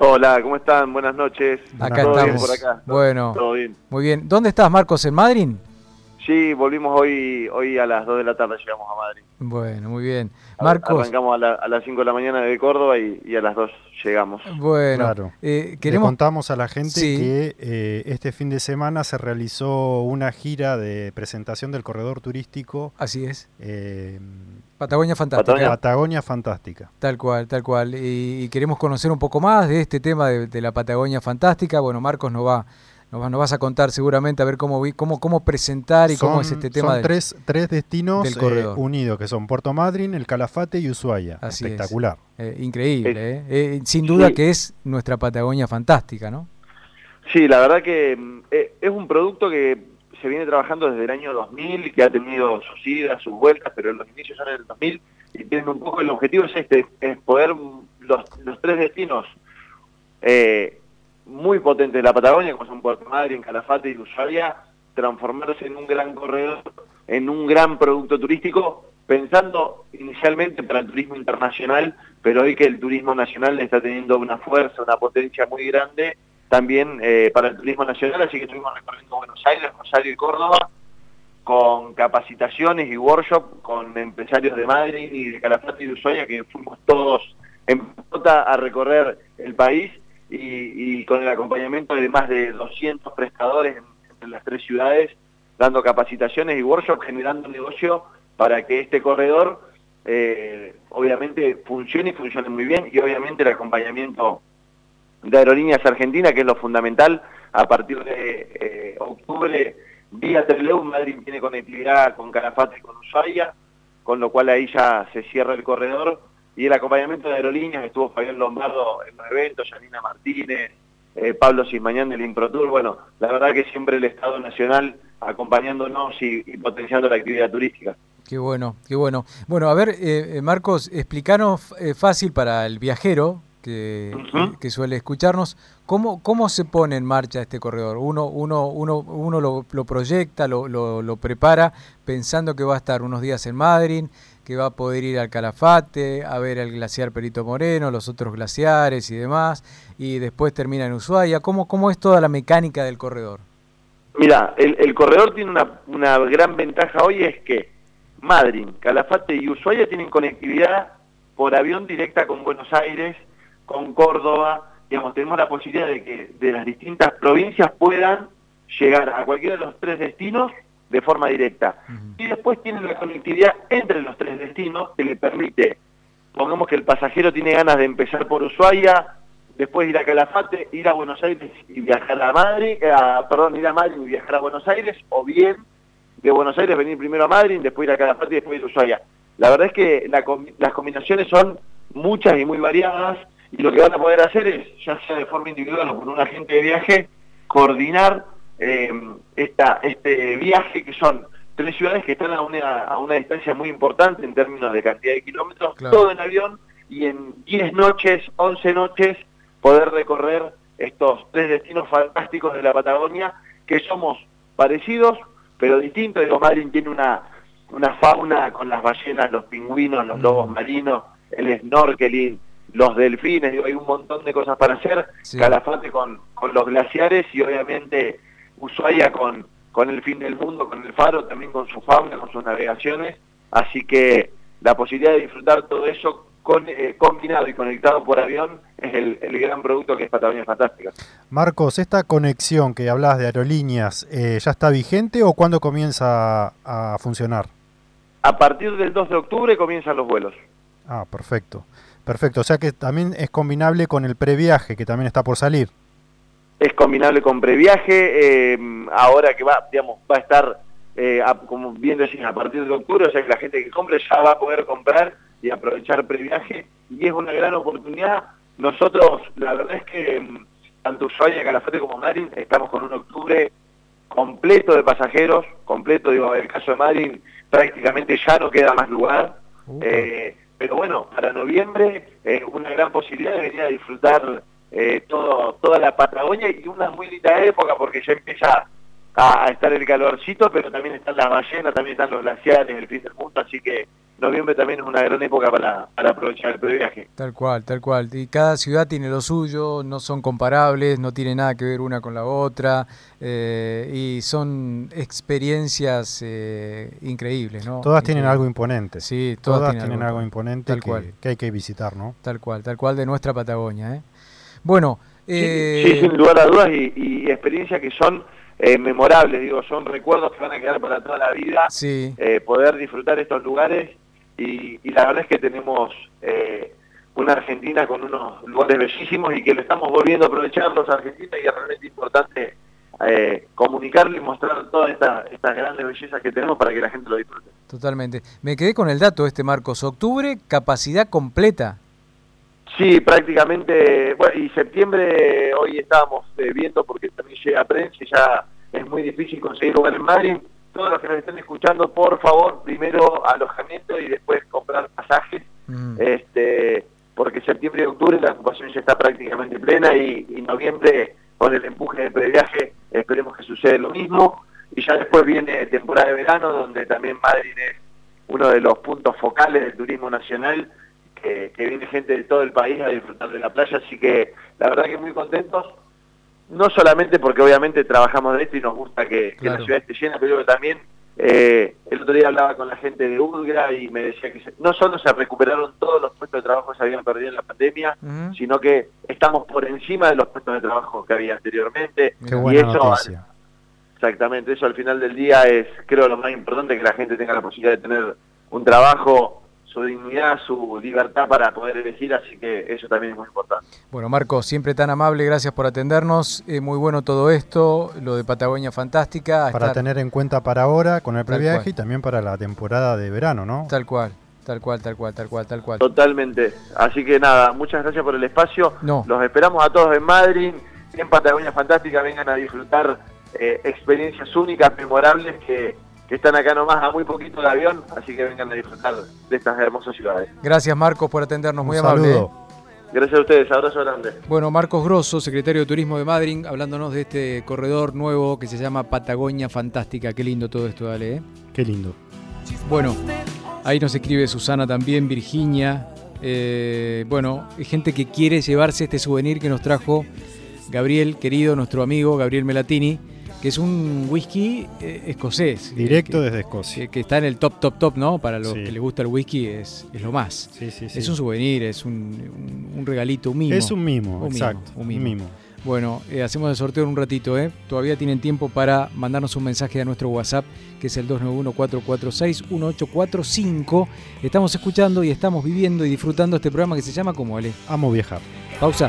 Hola, ¿cómo están? Buenas noches. Acá ¿Todo bien estamos. por acá? Bueno. Todo bien. Muy bien. ¿Dónde estás, Marcos? ¿En Madryn? Sí, volvimos hoy hoy a las 2 de la tarde, llegamos a Madrid. Bueno, muy bien. Ar- Marcos, Arrancamos a, la- a las 5 de la mañana de Córdoba y, y a las 2 llegamos. bueno, Claro. eh, Le queremos... contamos a la gente Sí. que eh, este fin de semana se realizó una gira de presentación del corredor turístico Así es. eh, Patagonia Fantástica. Patagonia. Patagonia Fantástica. Tal cual, tal cual. Y, y queremos conocer un poco más de este tema de, de la Patagonia Fantástica. Bueno, Marcos nos va, nos va- nos vas a contar seguramente a ver cómo vi- cómo, cómo presentar y cómo es este tema son del- tres, tres destinos del eh, unidos, que son Puerto Madryn, el Calafate y Ushuaia. Así es. Espectacular. eh, increíble, ¿eh? Eh, sin duda Sí. que es nuestra Patagonia Fantástica, ¿no? Sí, la verdad que mm, eh, es un producto que se viene trabajando desde el año 2000, que ha tenido sus idas, sus vueltas, pero los inicios son en el 2000 y tienen un poco el objetivo es este, es poder mm, los, los tres destinos eh, muy potentes de la Patagonia, como son Puerto Madryn, Calafate y Ushuaia, transformarse en un gran corredor, en un gran producto turístico, pensando inicialmente para el turismo internacional, pero hoy que el turismo nacional está teniendo una fuerza, una potencia muy grande, también eh, para el turismo nacional, así que estuvimos recorriendo Buenos Aires, Rosario y Córdoba, con capacitaciones y workshop con empresarios de Madrid y de Calafate y de Ushuaia, que fuimos todos en pelota a recorrer el país y, con el acompañamiento de más de 200 prestadores en, las tres ciudades, dando capacitaciones y workshop, generando negocio para que este corredor eh, obviamente funcione y funcione muy bien y obviamente el acompañamiento de Aerolíneas Argentina, que es lo fundamental, a partir de eh, octubre, vía Trelew, Madrid tiene conectividad con Calafate y con Ushuaia, con lo cual ahí ya se cierra el corredor, y el acompañamiento de Aerolíneas, estuvo Fabián Lombardo en los eventos, Janina Martínez, eh, Pablo Sismañán del Improtour, bueno, la verdad que siempre el Estado Nacional acompañándonos y, y potenciando la actividad turística. Qué bueno, qué bueno. Bueno, a ver, eh, eh, Marcos, explícanos eh, fácil para el viajero que, Ujú. que- que suele escucharnos, ¿cómo, ¿cómo se pone en marcha este corredor? Uno, uno, uno, uno lo, lo proyecta, lo, lo, lo prepara pensando que va a estar unos días en Madrid, que va a poder ir al Calafate, a ver el glaciar Perito Moreno, los otros glaciares y demás, y después termina en Ushuaia. ¿Cómo, cómo es toda la mecánica del corredor? Mira, el, corredor tiene una, una gran ventaja hoy es que Madrid, Calafate y Ushuaia tienen conectividad por avión directa con Buenos Aires, con Córdoba, digamos, tenemos la posibilidad de que de las distintas provincias puedan llegar a cualquiera de los tres destinos de forma directa. Y después tienen la conectividad entre los tres destinos que le permite, pongamos que el pasajero tiene ganas de empezar por Ushuaia, después ir a Calafate, ir a Buenos Aires y viajar a Madrid, eh, a- perdón, ir a Madrid y viajar a Buenos Aires, o bien de Buenos Aires venir primero a Madrid, después ir a Calafate y después ir a Ushuaia. La verdad es que la las combinaciones son muchas y muy variadas, y lo que van a poder hacer es, ya sea de forma individual o con un agente de viaje, coordinar eh, esta, este viaje que son tres ciudades que están a una, a una distancia muy importante en términos de cantidad de kilómetros, Claro. todo en avión, y en 10 noches, 11 noches, poder recorrer estos tres destinos fantásticos de la Patagonia, que somos parecidos, pero distintos. Digo, Madrid tiene una, una fauna con las ballenas, los pingüinos, los lobos marinos, el snorkeling, los delfines, digo, hay un montón de cosas para hacer. Sí. Calafate con, con los glaciares y obviamente Ushuaia con, con el fin del mundo, con el faro, también con su fauna, con sus navegaciones. Así que la posibilidad de disfrutar todo eso con, eh, combinado y conectado por avión es el, el gran producto que es Patagonia Fantástica. Marcos, ¿esta conexión que hablabas de aerolíneas eh, ya está vigente o cuándo comienza a funcionar? A partir del 2 de octubre comienzan los vuelos. Ah, perfecto. Perfecto, o sea que también es combinable con el previaje que también está por salir. Es combinable con previaje, eh, ahora que va, digamos, va a estar, eh, a- como bien decís, a partir de octubre, o sea que la gente que compre ya va a poder comprar y aprovechar previaje, y es una gran oportunidad. Nosotros, la verdad es que tanto Ushuaia, Calafate como Marin, estamos con un octubre completo de pasajeros, completo, digo, en el caso de Marin, prácticamente ya no queda más lugar. Eh, pero bueno, para noviembre es una gran posibilidad de venir a disfrutar eh, todo, toda la Patagonia y una muy linda época porque ya empieza a, a estar el calorcito, pero también están las ballenas, también están los glaciares, el fin del mundo, así que noviembre también es una gran época para, para aprovechar el previaje. Tal cual, tal cual. Y cada ciudad tiene lo suyo, no son comparables, no tiene nada que ver una con la otra, eh, y son experiencias eh, increíbles, ¿no? Todas tienen algo imponente. Sí, todas, Todas tienen, tienen algo imponente Tal que, cual. que hay que visitar, ¿no? Tal cual, tal cual de nuestra Patagonia, ¿eh? Bueno, eh, sí, sin lugar a dudas y, y experiencias que son eh, memorables, digo, son recuerdos que van a quedar para toda la vida. sí, eh, poder disfrutar estos lugares y, y la verdad es que tenemos eh, una Argentina con unos lugares bellísimos y que lo estamos volviendo a aprovechar los argentinos y es realmente importante eh, comunicarle y mostrar todas estas estas grandes bellezas que tenemos para que la gente lo disfrute. totalmente. Me quedé con el dato este, Marcos. Octubre, capacidad completa. Sí, prácticamente, bueno, y septiembre hoy estábamos eh, viendo porque también llega prensa y ya es muy difícil conseguir lugar en Madrid. Todos los que nos estén escuchando, por favor, primero alojamiento y después comprar pasajes. Mm, este porque septiembre y octubre la ocupación ya está prácticamente plena y, y noviembre con el empuje del previaje esperemos que suceda lo mismo y ya después viene temporada de verano donde también Madrid es uno de los puntos focales del turismo nacional que, que viene gente de todo el país a disfrutar de la playa así que la verdad que muy contentos no solamente porque obviamente trabajamos de esto y nos gusta que, la ciudad esté llena pero también eh, el otro día hablaba con la gente de UDGRA y me decía que se- no solo se recuperaron todos los puestos de trabajo que se habían perdido en la pandemia, sino que estamos por encima de los puestos de trabajo que había anteriormente. Qué Mira. buena y eso, noticia. exactamente, eso al final del día es, creo, lo más importante, que la gente tenga la posibilidad de tener un trabajo, su dignidad, su libertad para poder elegir, así que eso también es muy importante. Bueno, Marcos, siempre tan amable, gracias por atendernos. Eh, muy bueno todo esto, lo de Patagonia fantástica. Para estar- tener en cuenta para ahora con el previaje y también para la temporada de verano, ¿no? Tal cual, tal cual, tal cual, tal cual, tal cual. Totalmente. Así que nada, muchas gracias por el espacio. No. Los esperamos a todos en Madrid, en Patagonia Fantástica, vengan a disfrutar eh, experiencias únicas, memorables, que están acá nomás a muy poquito de avión, así que vengan a disfrutar de estas hermosas ciudades. Gracias Marcos por atendernos, muy Un amable. saludo. ¿eh? Gracias a ustedes, abrazo grande. Bueno, Marcos Grosso, secretario de Turismo de Madrid, hablándonos de este corredor nuevo que se llama Patagonia Fantástica. Qué lindo todo esto, dale. ¿eh? Qué lindo. Bueno, ahí nos escribe Susana también, Virginia. Eh, bueno, hay gente que quiere llevarse este souvenir que nos trajo Gabriel, querido, nuestro amigo Gabriel Melatini, que es un whisky eh, escocés. Directo que, desde Escocia. que, que está en el top, top, top, ¿no? Para los Sí. que les gusta el whisky es, es lo más. Sí, sí, sí. Es un souvenir, es un, un- regalito, un mimo. Es un mimo, Un exacto. un mimo. un mimo. Bueno, eh, hacemos el sorteo en un ratito, ¿eh? Todavía tienen tiempo para mandarnos un mensaje a nuestro WhatsApp, que es el 291-446-1845. Estamos escuchando y estamos viviendo y disfrutando este programa que se llama como Ale. Amo viajar. Pausa.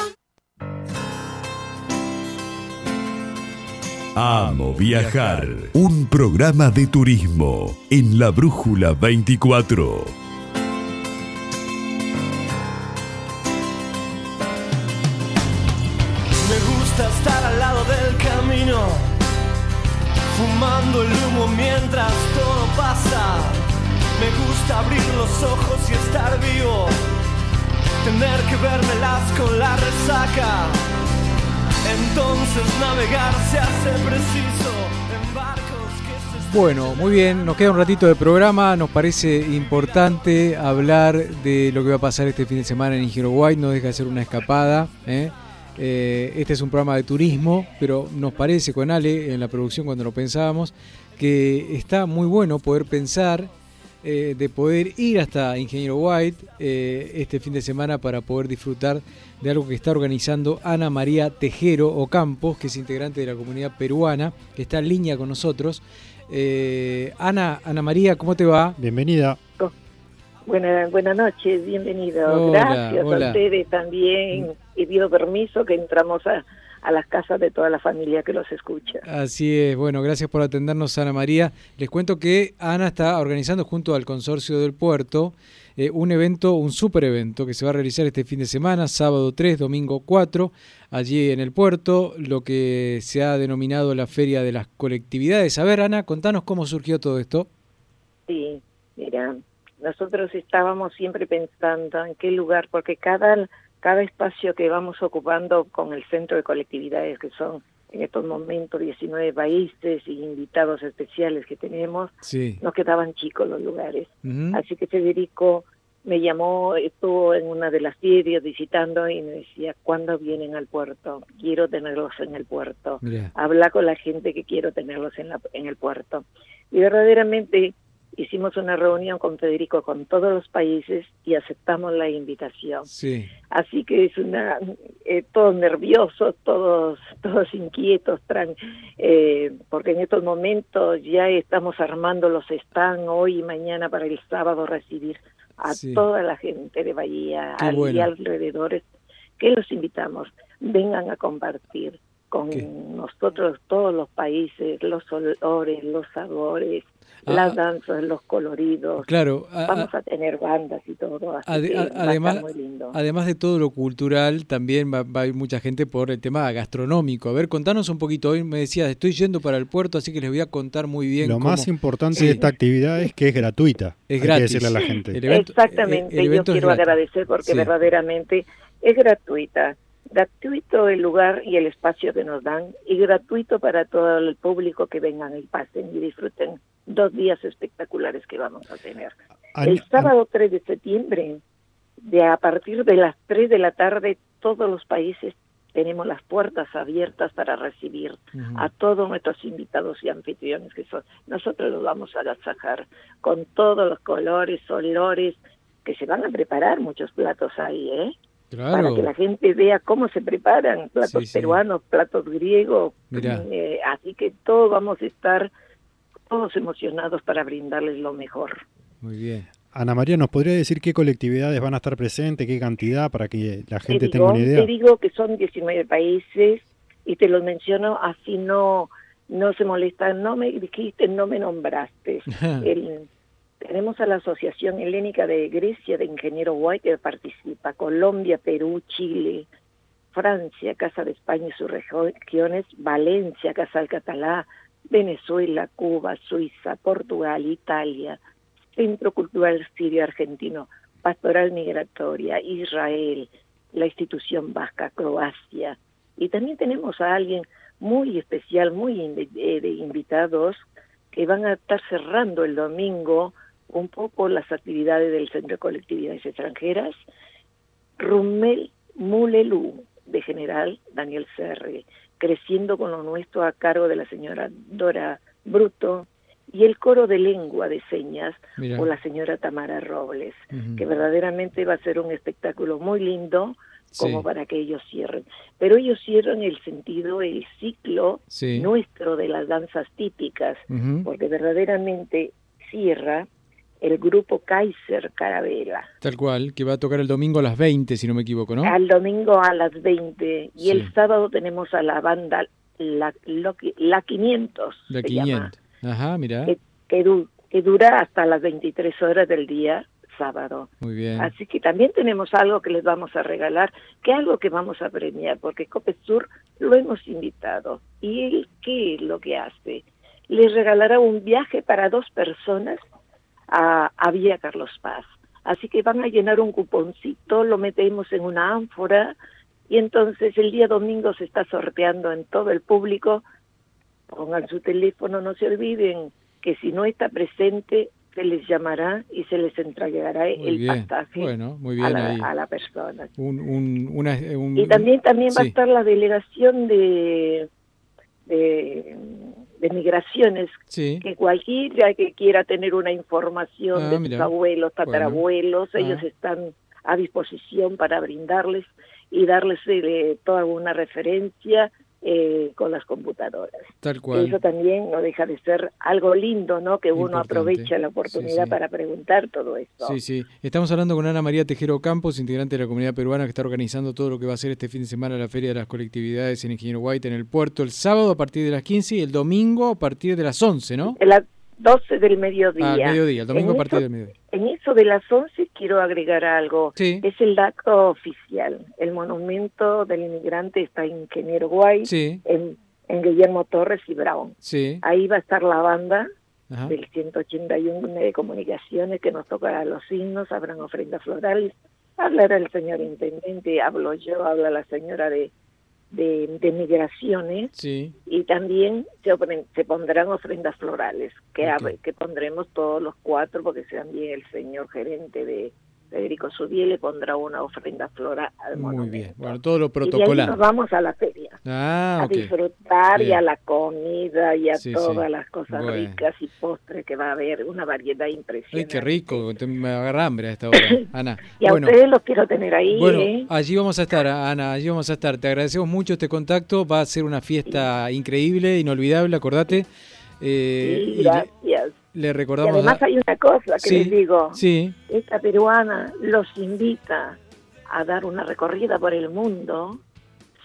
Amo viajar. Un programa de turismo en la Brújula 24. Me gusta estar al lado del camino, fumando el humo mientras todo pasa. Me gusta abrir los ojos y estar vivo, tener que vermelas con la resaca. Entonces navegar se hace preciso en barcos que se Bueno, muy bien, nos queda un ratito de programa. Nos parece importante hablar de lo que va a pasar este fin de semana en White. No deja de ser una escapada. ¿eh? Eh, este es un programa de turismo, pero nos parece con Ale en la producción cuando lo pensábamos que está muy bueno poder pensar eh, de poder ir hasta Ingeniero White este fin de semana para poder disfrutar de algo que está organizando Ana María Tejero Ocampos, que es integrante de la comunidad peruana, que está en línea con nosotros. Eh, Ana, Ana María, ¿cómo te va? Bienvenida. Buenas buenas noches, bienvenido. Hola, Gracias hola. a ustedes también. Y pido permiso que entramos a, a las casas de toda la familia que los escucha. Así es, bueno, gracias por atendernos, Ana María. Les cuento que Ana está organizando junto al Consorcio del Puerto eh, un evento, un super evento que se va a realizar este fin de semana, sábado 3, domingo 4, allí en el puerto, lo que se ha denominado la Feria de las Colectividades. A ver, Ana, contanos cómo surgió todo esto. Sí, mira, nosotros estábamos siempre pensando en qué lugar, porque cada, cada espacio que vamos ocupando con el centro de colectividades, que son en estos momentos 19 países y invitados especiales que tenemos, Sí. nos quedaban chicos los lugares. Así que Federico me llamó, estuvo en una de las ferias visitando y me decía, ¿cuándo vienen al puerto? Quiero tenerlos en el puerto. Habla con la gente que quiero tenerlos en, la, en el puerto. Y verdaderamente hicimos una reunión con Federico con todos los países y aceptamos la invitación. Sí. Así que es una, eh, todos nerviosos, todos, todos inquietos, tran- eh, porque en estos momentos ya estamos armando los stands hoy y mañana para el sábado recibir a Sí. toda la gente de Bahía y bueno. alrededores, que los invitamos, vengan a compartir con Qué- nosotros todos los países, los olores, los sabores, Ah. las danzas, los coloridos. Claro, a- Vamos a tener bandas y todo, así Ade- que a- va a estar además, muy lindo. además de todo lo cultural, también va, va a ir mucha gente por el tema gastronómico. A ver, contanos un poquito. Hoy me decías, estoy yendo para el puerto, así que les voy a contar muy bien. Lo cómo- más importante Sí. de esta actividad es que es gratuita. Es Hay gratis. que decirle a la gente. El evento- Exactamente, el yo evento quiero gratis. agradecer porque Sí. verdaderamente es gratuita. Gratuito el lugar y el espacio que nos dan y gratuito para todo el público que vengan y pasen y disfruten dos días espectaculares que vamos a tener. El sábado 3 de septiembre, de a partir de las 3 de la tarde, todos los países tenemos las puertas abiertas para recibir a todos nuestros invitados y anfitriones que son. Nosotros los vamos a agasajar con todos los colores, olores, que se van a preparar muchos platos ahí, ¿eh? Claro. para que la gente vea cómo se preparan platos Sí, sí. peruanos, platos griegos. Eh, así que todos vamos a estar todos emocionados para brindarles lo mejor. Muy bien. Ana María, ¿nos podría decir qué colectividades van a estar presentes, qué cantidad, para que la gente te, tenga una idea? te digo que son 19 países y te los menciono así no no se molestan, no me dijiste, no me nombraste. (laughs) El- tenemos a la Asociación Helénica de Grecia de Ingeniero White que participa, Colombia, Perú, Chile, Francia, Casa de España y sus regiones, Valencia, Casal Catalá, Venezuela, Cuba, Suiza, Portugal, Italia, Centro Cultural Sirio Argentino, Pastoral Migratoria, Israel, la institución vasca, Croacia. Y también tenemos a alguien muy especial, muy eh, de invitados, que van a estar cerrando el domingo un poco las actividades del Centro de Colectividades Extranjeras, Rumel Mulelú, de General Daniel Serre, creciendo con lo nuestro a cargo de la señora Dora Bruto, y el coro de lengua de señas Mira. por la señora Tamara Robles, que verdaderamente va a ser un espectáculo muy lindo como Sí. para que ellos cierren. Pero ellos cierran el sentido, el ciclo Sí. nuestro de las danzas típicas, porque verdaderamente cierra el grupo Kaiser Carabela. Tal cual, que va a tocar el domingo a las 20, si no me equivoco, ¿no? Al domingo a las 20 y Sí. el sábado tenemos a la banda La, Lo- la 500, La se llama, 500. Ajá, mira. que, que du- que dura hasta las 23 horas del día sábado. Muy bien. Así que también tenemos algo que les vamos a regalar, que algo que vamos a premiar, porque Copesur lo hemos invitado. ¿Y él qué es lo que hace? Les regalará un viaje para dos personas a, a Villa Carlos Paz. Así que van a llenar un cuponcito, lo metemos en una ánfora y entonces el día domingo se está sorteando en todo el público. Pongan su teléfono, no se olviden que si no está presente se les llamará y se les entregará Muy el bien. pasaje Bueno, muy a, la, ahí. a la persona. Un, un, una, un- Y también también va a estar la delegación de de, de migraciones Sí. que cualquiera que quiera tener una información Ah, de mira. sus abuelos, Bueno. tatarabuelos, Ah. ellos están a disposición para brindarles y darles eh, toda una referencia eh, con las computadoras. Tal cual. Eso también no deja de ser algo lindo, ¿no? Que uno Importante. aprovecha la oportunidad Sí, sí. para preguntar todo esto. Sí, sí. Estamos hablando con Ana María Tejero Campos, integrante de la comunidad peruana que está organizando todo lo que va a ser este fin de semana la Feria de las Colectividades en Ingeniero White en el puerto el sábado a partir de las 15 y el domingo a partir de las 11, ¿no? A las 12 del mediodía. Ah, mediodía, el domingo En a partir eso- del mediodía. En eso de las 11 quiero agregar algo. Es el acto oficial. El monumento del inmigrante está en Ingeniero Guay, Sí. en, en Guillermo Torres y Brown. Sí. Ahí va a estar la banda Ajá. del 181 de comunicaciones que nos tocará los signos, habrán ofrendas florales, hablará el señor intendente, hablo yo, habla la señora de, de, de migraciones Sí. y también se, se pondrán ofrendas florales que, que pondremos todos los cuatro porque también el señor gerente de Federico Subiel le pondrá una ofrenda floral al Muy monumento. bien. Bueno, todo lo Y de ahí protocolar. nos vamos a la feria Ah, a disfrutar y Bien. a la comida y a Sí, todas sí. las cosas Bueno. ricas y postres que va a haber, una variedad Ay, impresionante. qué rico. Me agarra hambre a esta hora, (coughs) Ana. Y a Bueno, ustedes los quiero tener ahí. Bueno, ¿eh? allí vamos a estar, Ana, allí vamos a estar. Te agradecemos mucho este contacto. Va a ser una fiesta increíble, inolvidable, acordate. Eh, Sí, y le, le Y recordamos. además a- hay una cosa que Sí, les digo. Sí, Esta peruana los invita a dar una recorrida por el mundo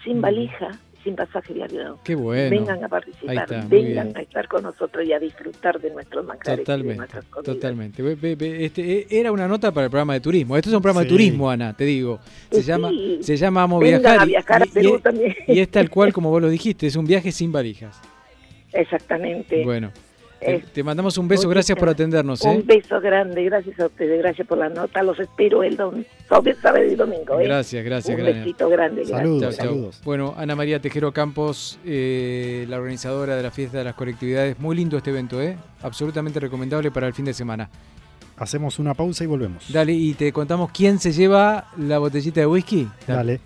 sin valija, sin pasaje de avión. qué bueno. Vengan a participar, está, vengan bien. a estar con nosotros y a disfrutar de nuestros manjares y de Totalmente, nuestras totalmente. Ve- ve, Este, eh, era una nota para el programa de turismo. Esto es un programa de turismo, Ana, te digo. Se Sí. llama, se llama Amo Vengan Viajar. a y- viajar a y- Perú y- también. y es tal cual (laughs) como vos lo dijiste, es un viaje sin valijas. Exactamente. Bueno, te, mandamos un beso, gracias por atendernos. ¿eh? Un beso grande, gracias a ustedes, gracias por la nota. Los espero el domingo, sábado y domingo. ¿eh? Gracias, gracias. Un gracias. besito grande. gracias. Chau, chau. Bueno, Ana María Tejero Campos, eh, la organizadora de la fiesta de las colectividades. Muy lindo este evento, ¿eh? Absolutamente recomendable para el fin de semana. Hacemos una pausa y volvemos. Dale, y te contamos quién se lleva la botellita de whisky. Dale.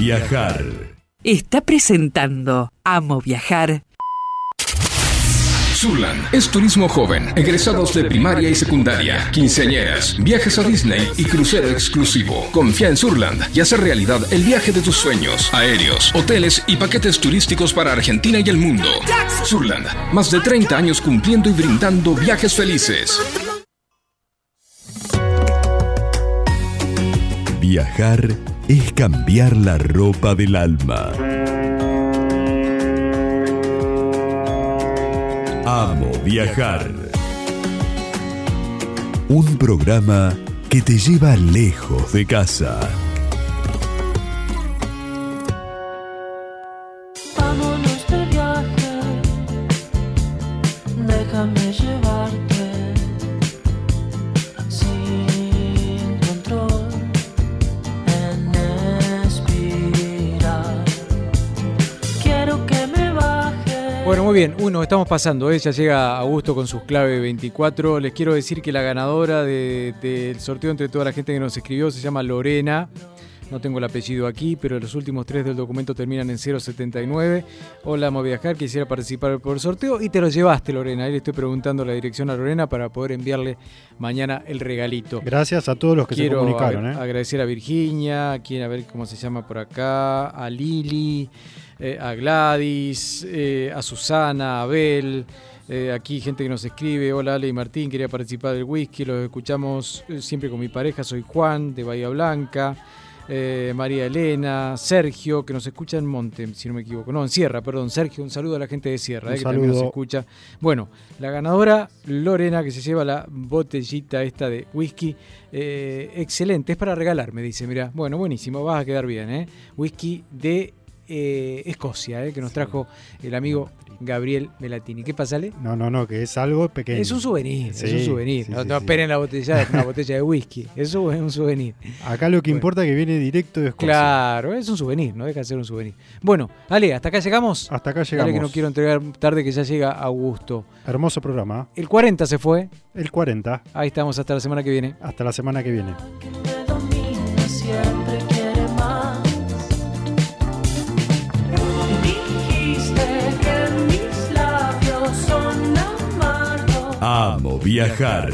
Viajar. Está presentando Amo Viajar. Surland es turismo joven, egresados de primaria y secundaria, quinceañeras, viajes a Disney y crucero exclusivo. Confía en Surland y hace realidad el viaje de tus sueños, aéreos, hoteles y paquetes turísticos para Argentina y el mundo. Surland, más de 30 años cumpliendo y brindando viajes felices. Viajar es cambiar la ropa del alma. Amo viajar. Un programa que te lleva lejos de casa. Bien. Uno, estamos pasando. ¿eh? Ya llega Augusto con sus clave 24. Les quiero decir que la ganadora de- del sorteo entre toda la gente que nos escribió se llama Lorena. No tengo el apellido aquí, pero los últimos tres del documento terminan en 079. Hola, amo viajar, quisiera participar por el sorteo y te lo llevaste, Lorena. Ahí le estoy preguntando la dirección a Lorena para poder enviarle mañana el regalito. Gracias a todos los que Quiero se comunicaron. ag- ¿eh? agradecer a Virginia, a quien a ver cómo se llama por acá, a Lili, eh, a Gladys, eh, a Susana, a Abel. eh, aquí gente que nos escribe, hola Ale y Martín, quería participar del whisky, los escuchamos siempre con mi pareja, soy Juan de Bahía Blanca, eh, María Elena, Sergio, que nos escucha en Monte, si no me equivoco, no, en Sierra, perdón, Sergio, un saludo a la gente de Sierra, eh, que también nos escucha. Bueno, la ganadora Lorena, que se lleva la botellita esta de whisky, eh, excelente, es para regalar, me dice, mira, bueno, buenísimo, vas a quedar bien, ¿eh? Whisky de eh, Escocia, ¿eh? que nos trajo el amigo Gabriel Melatini. ¿Qué pasa, Ale? No, no, no, que es algo pequeño. Es un souvenir, es un souvenir. sí, no sí, no sí. esperen la botella, una botella de whisky. (laughs) Eso es un souvenir. Acá lo que importa es que viene directo de Escocia. Claro, es un souvenir, no deja de ser un souvenir. Bueno, Ale, ¿hasta acá llegamos? Hasta acá Dale llegamos. que no quiero entregar tarde que ya llega Augusto. Hermoso programa. El 40 se fue. El 40. Ahí estamos hasta la semana que viene. Hasta la semana que viene. Amo viajar.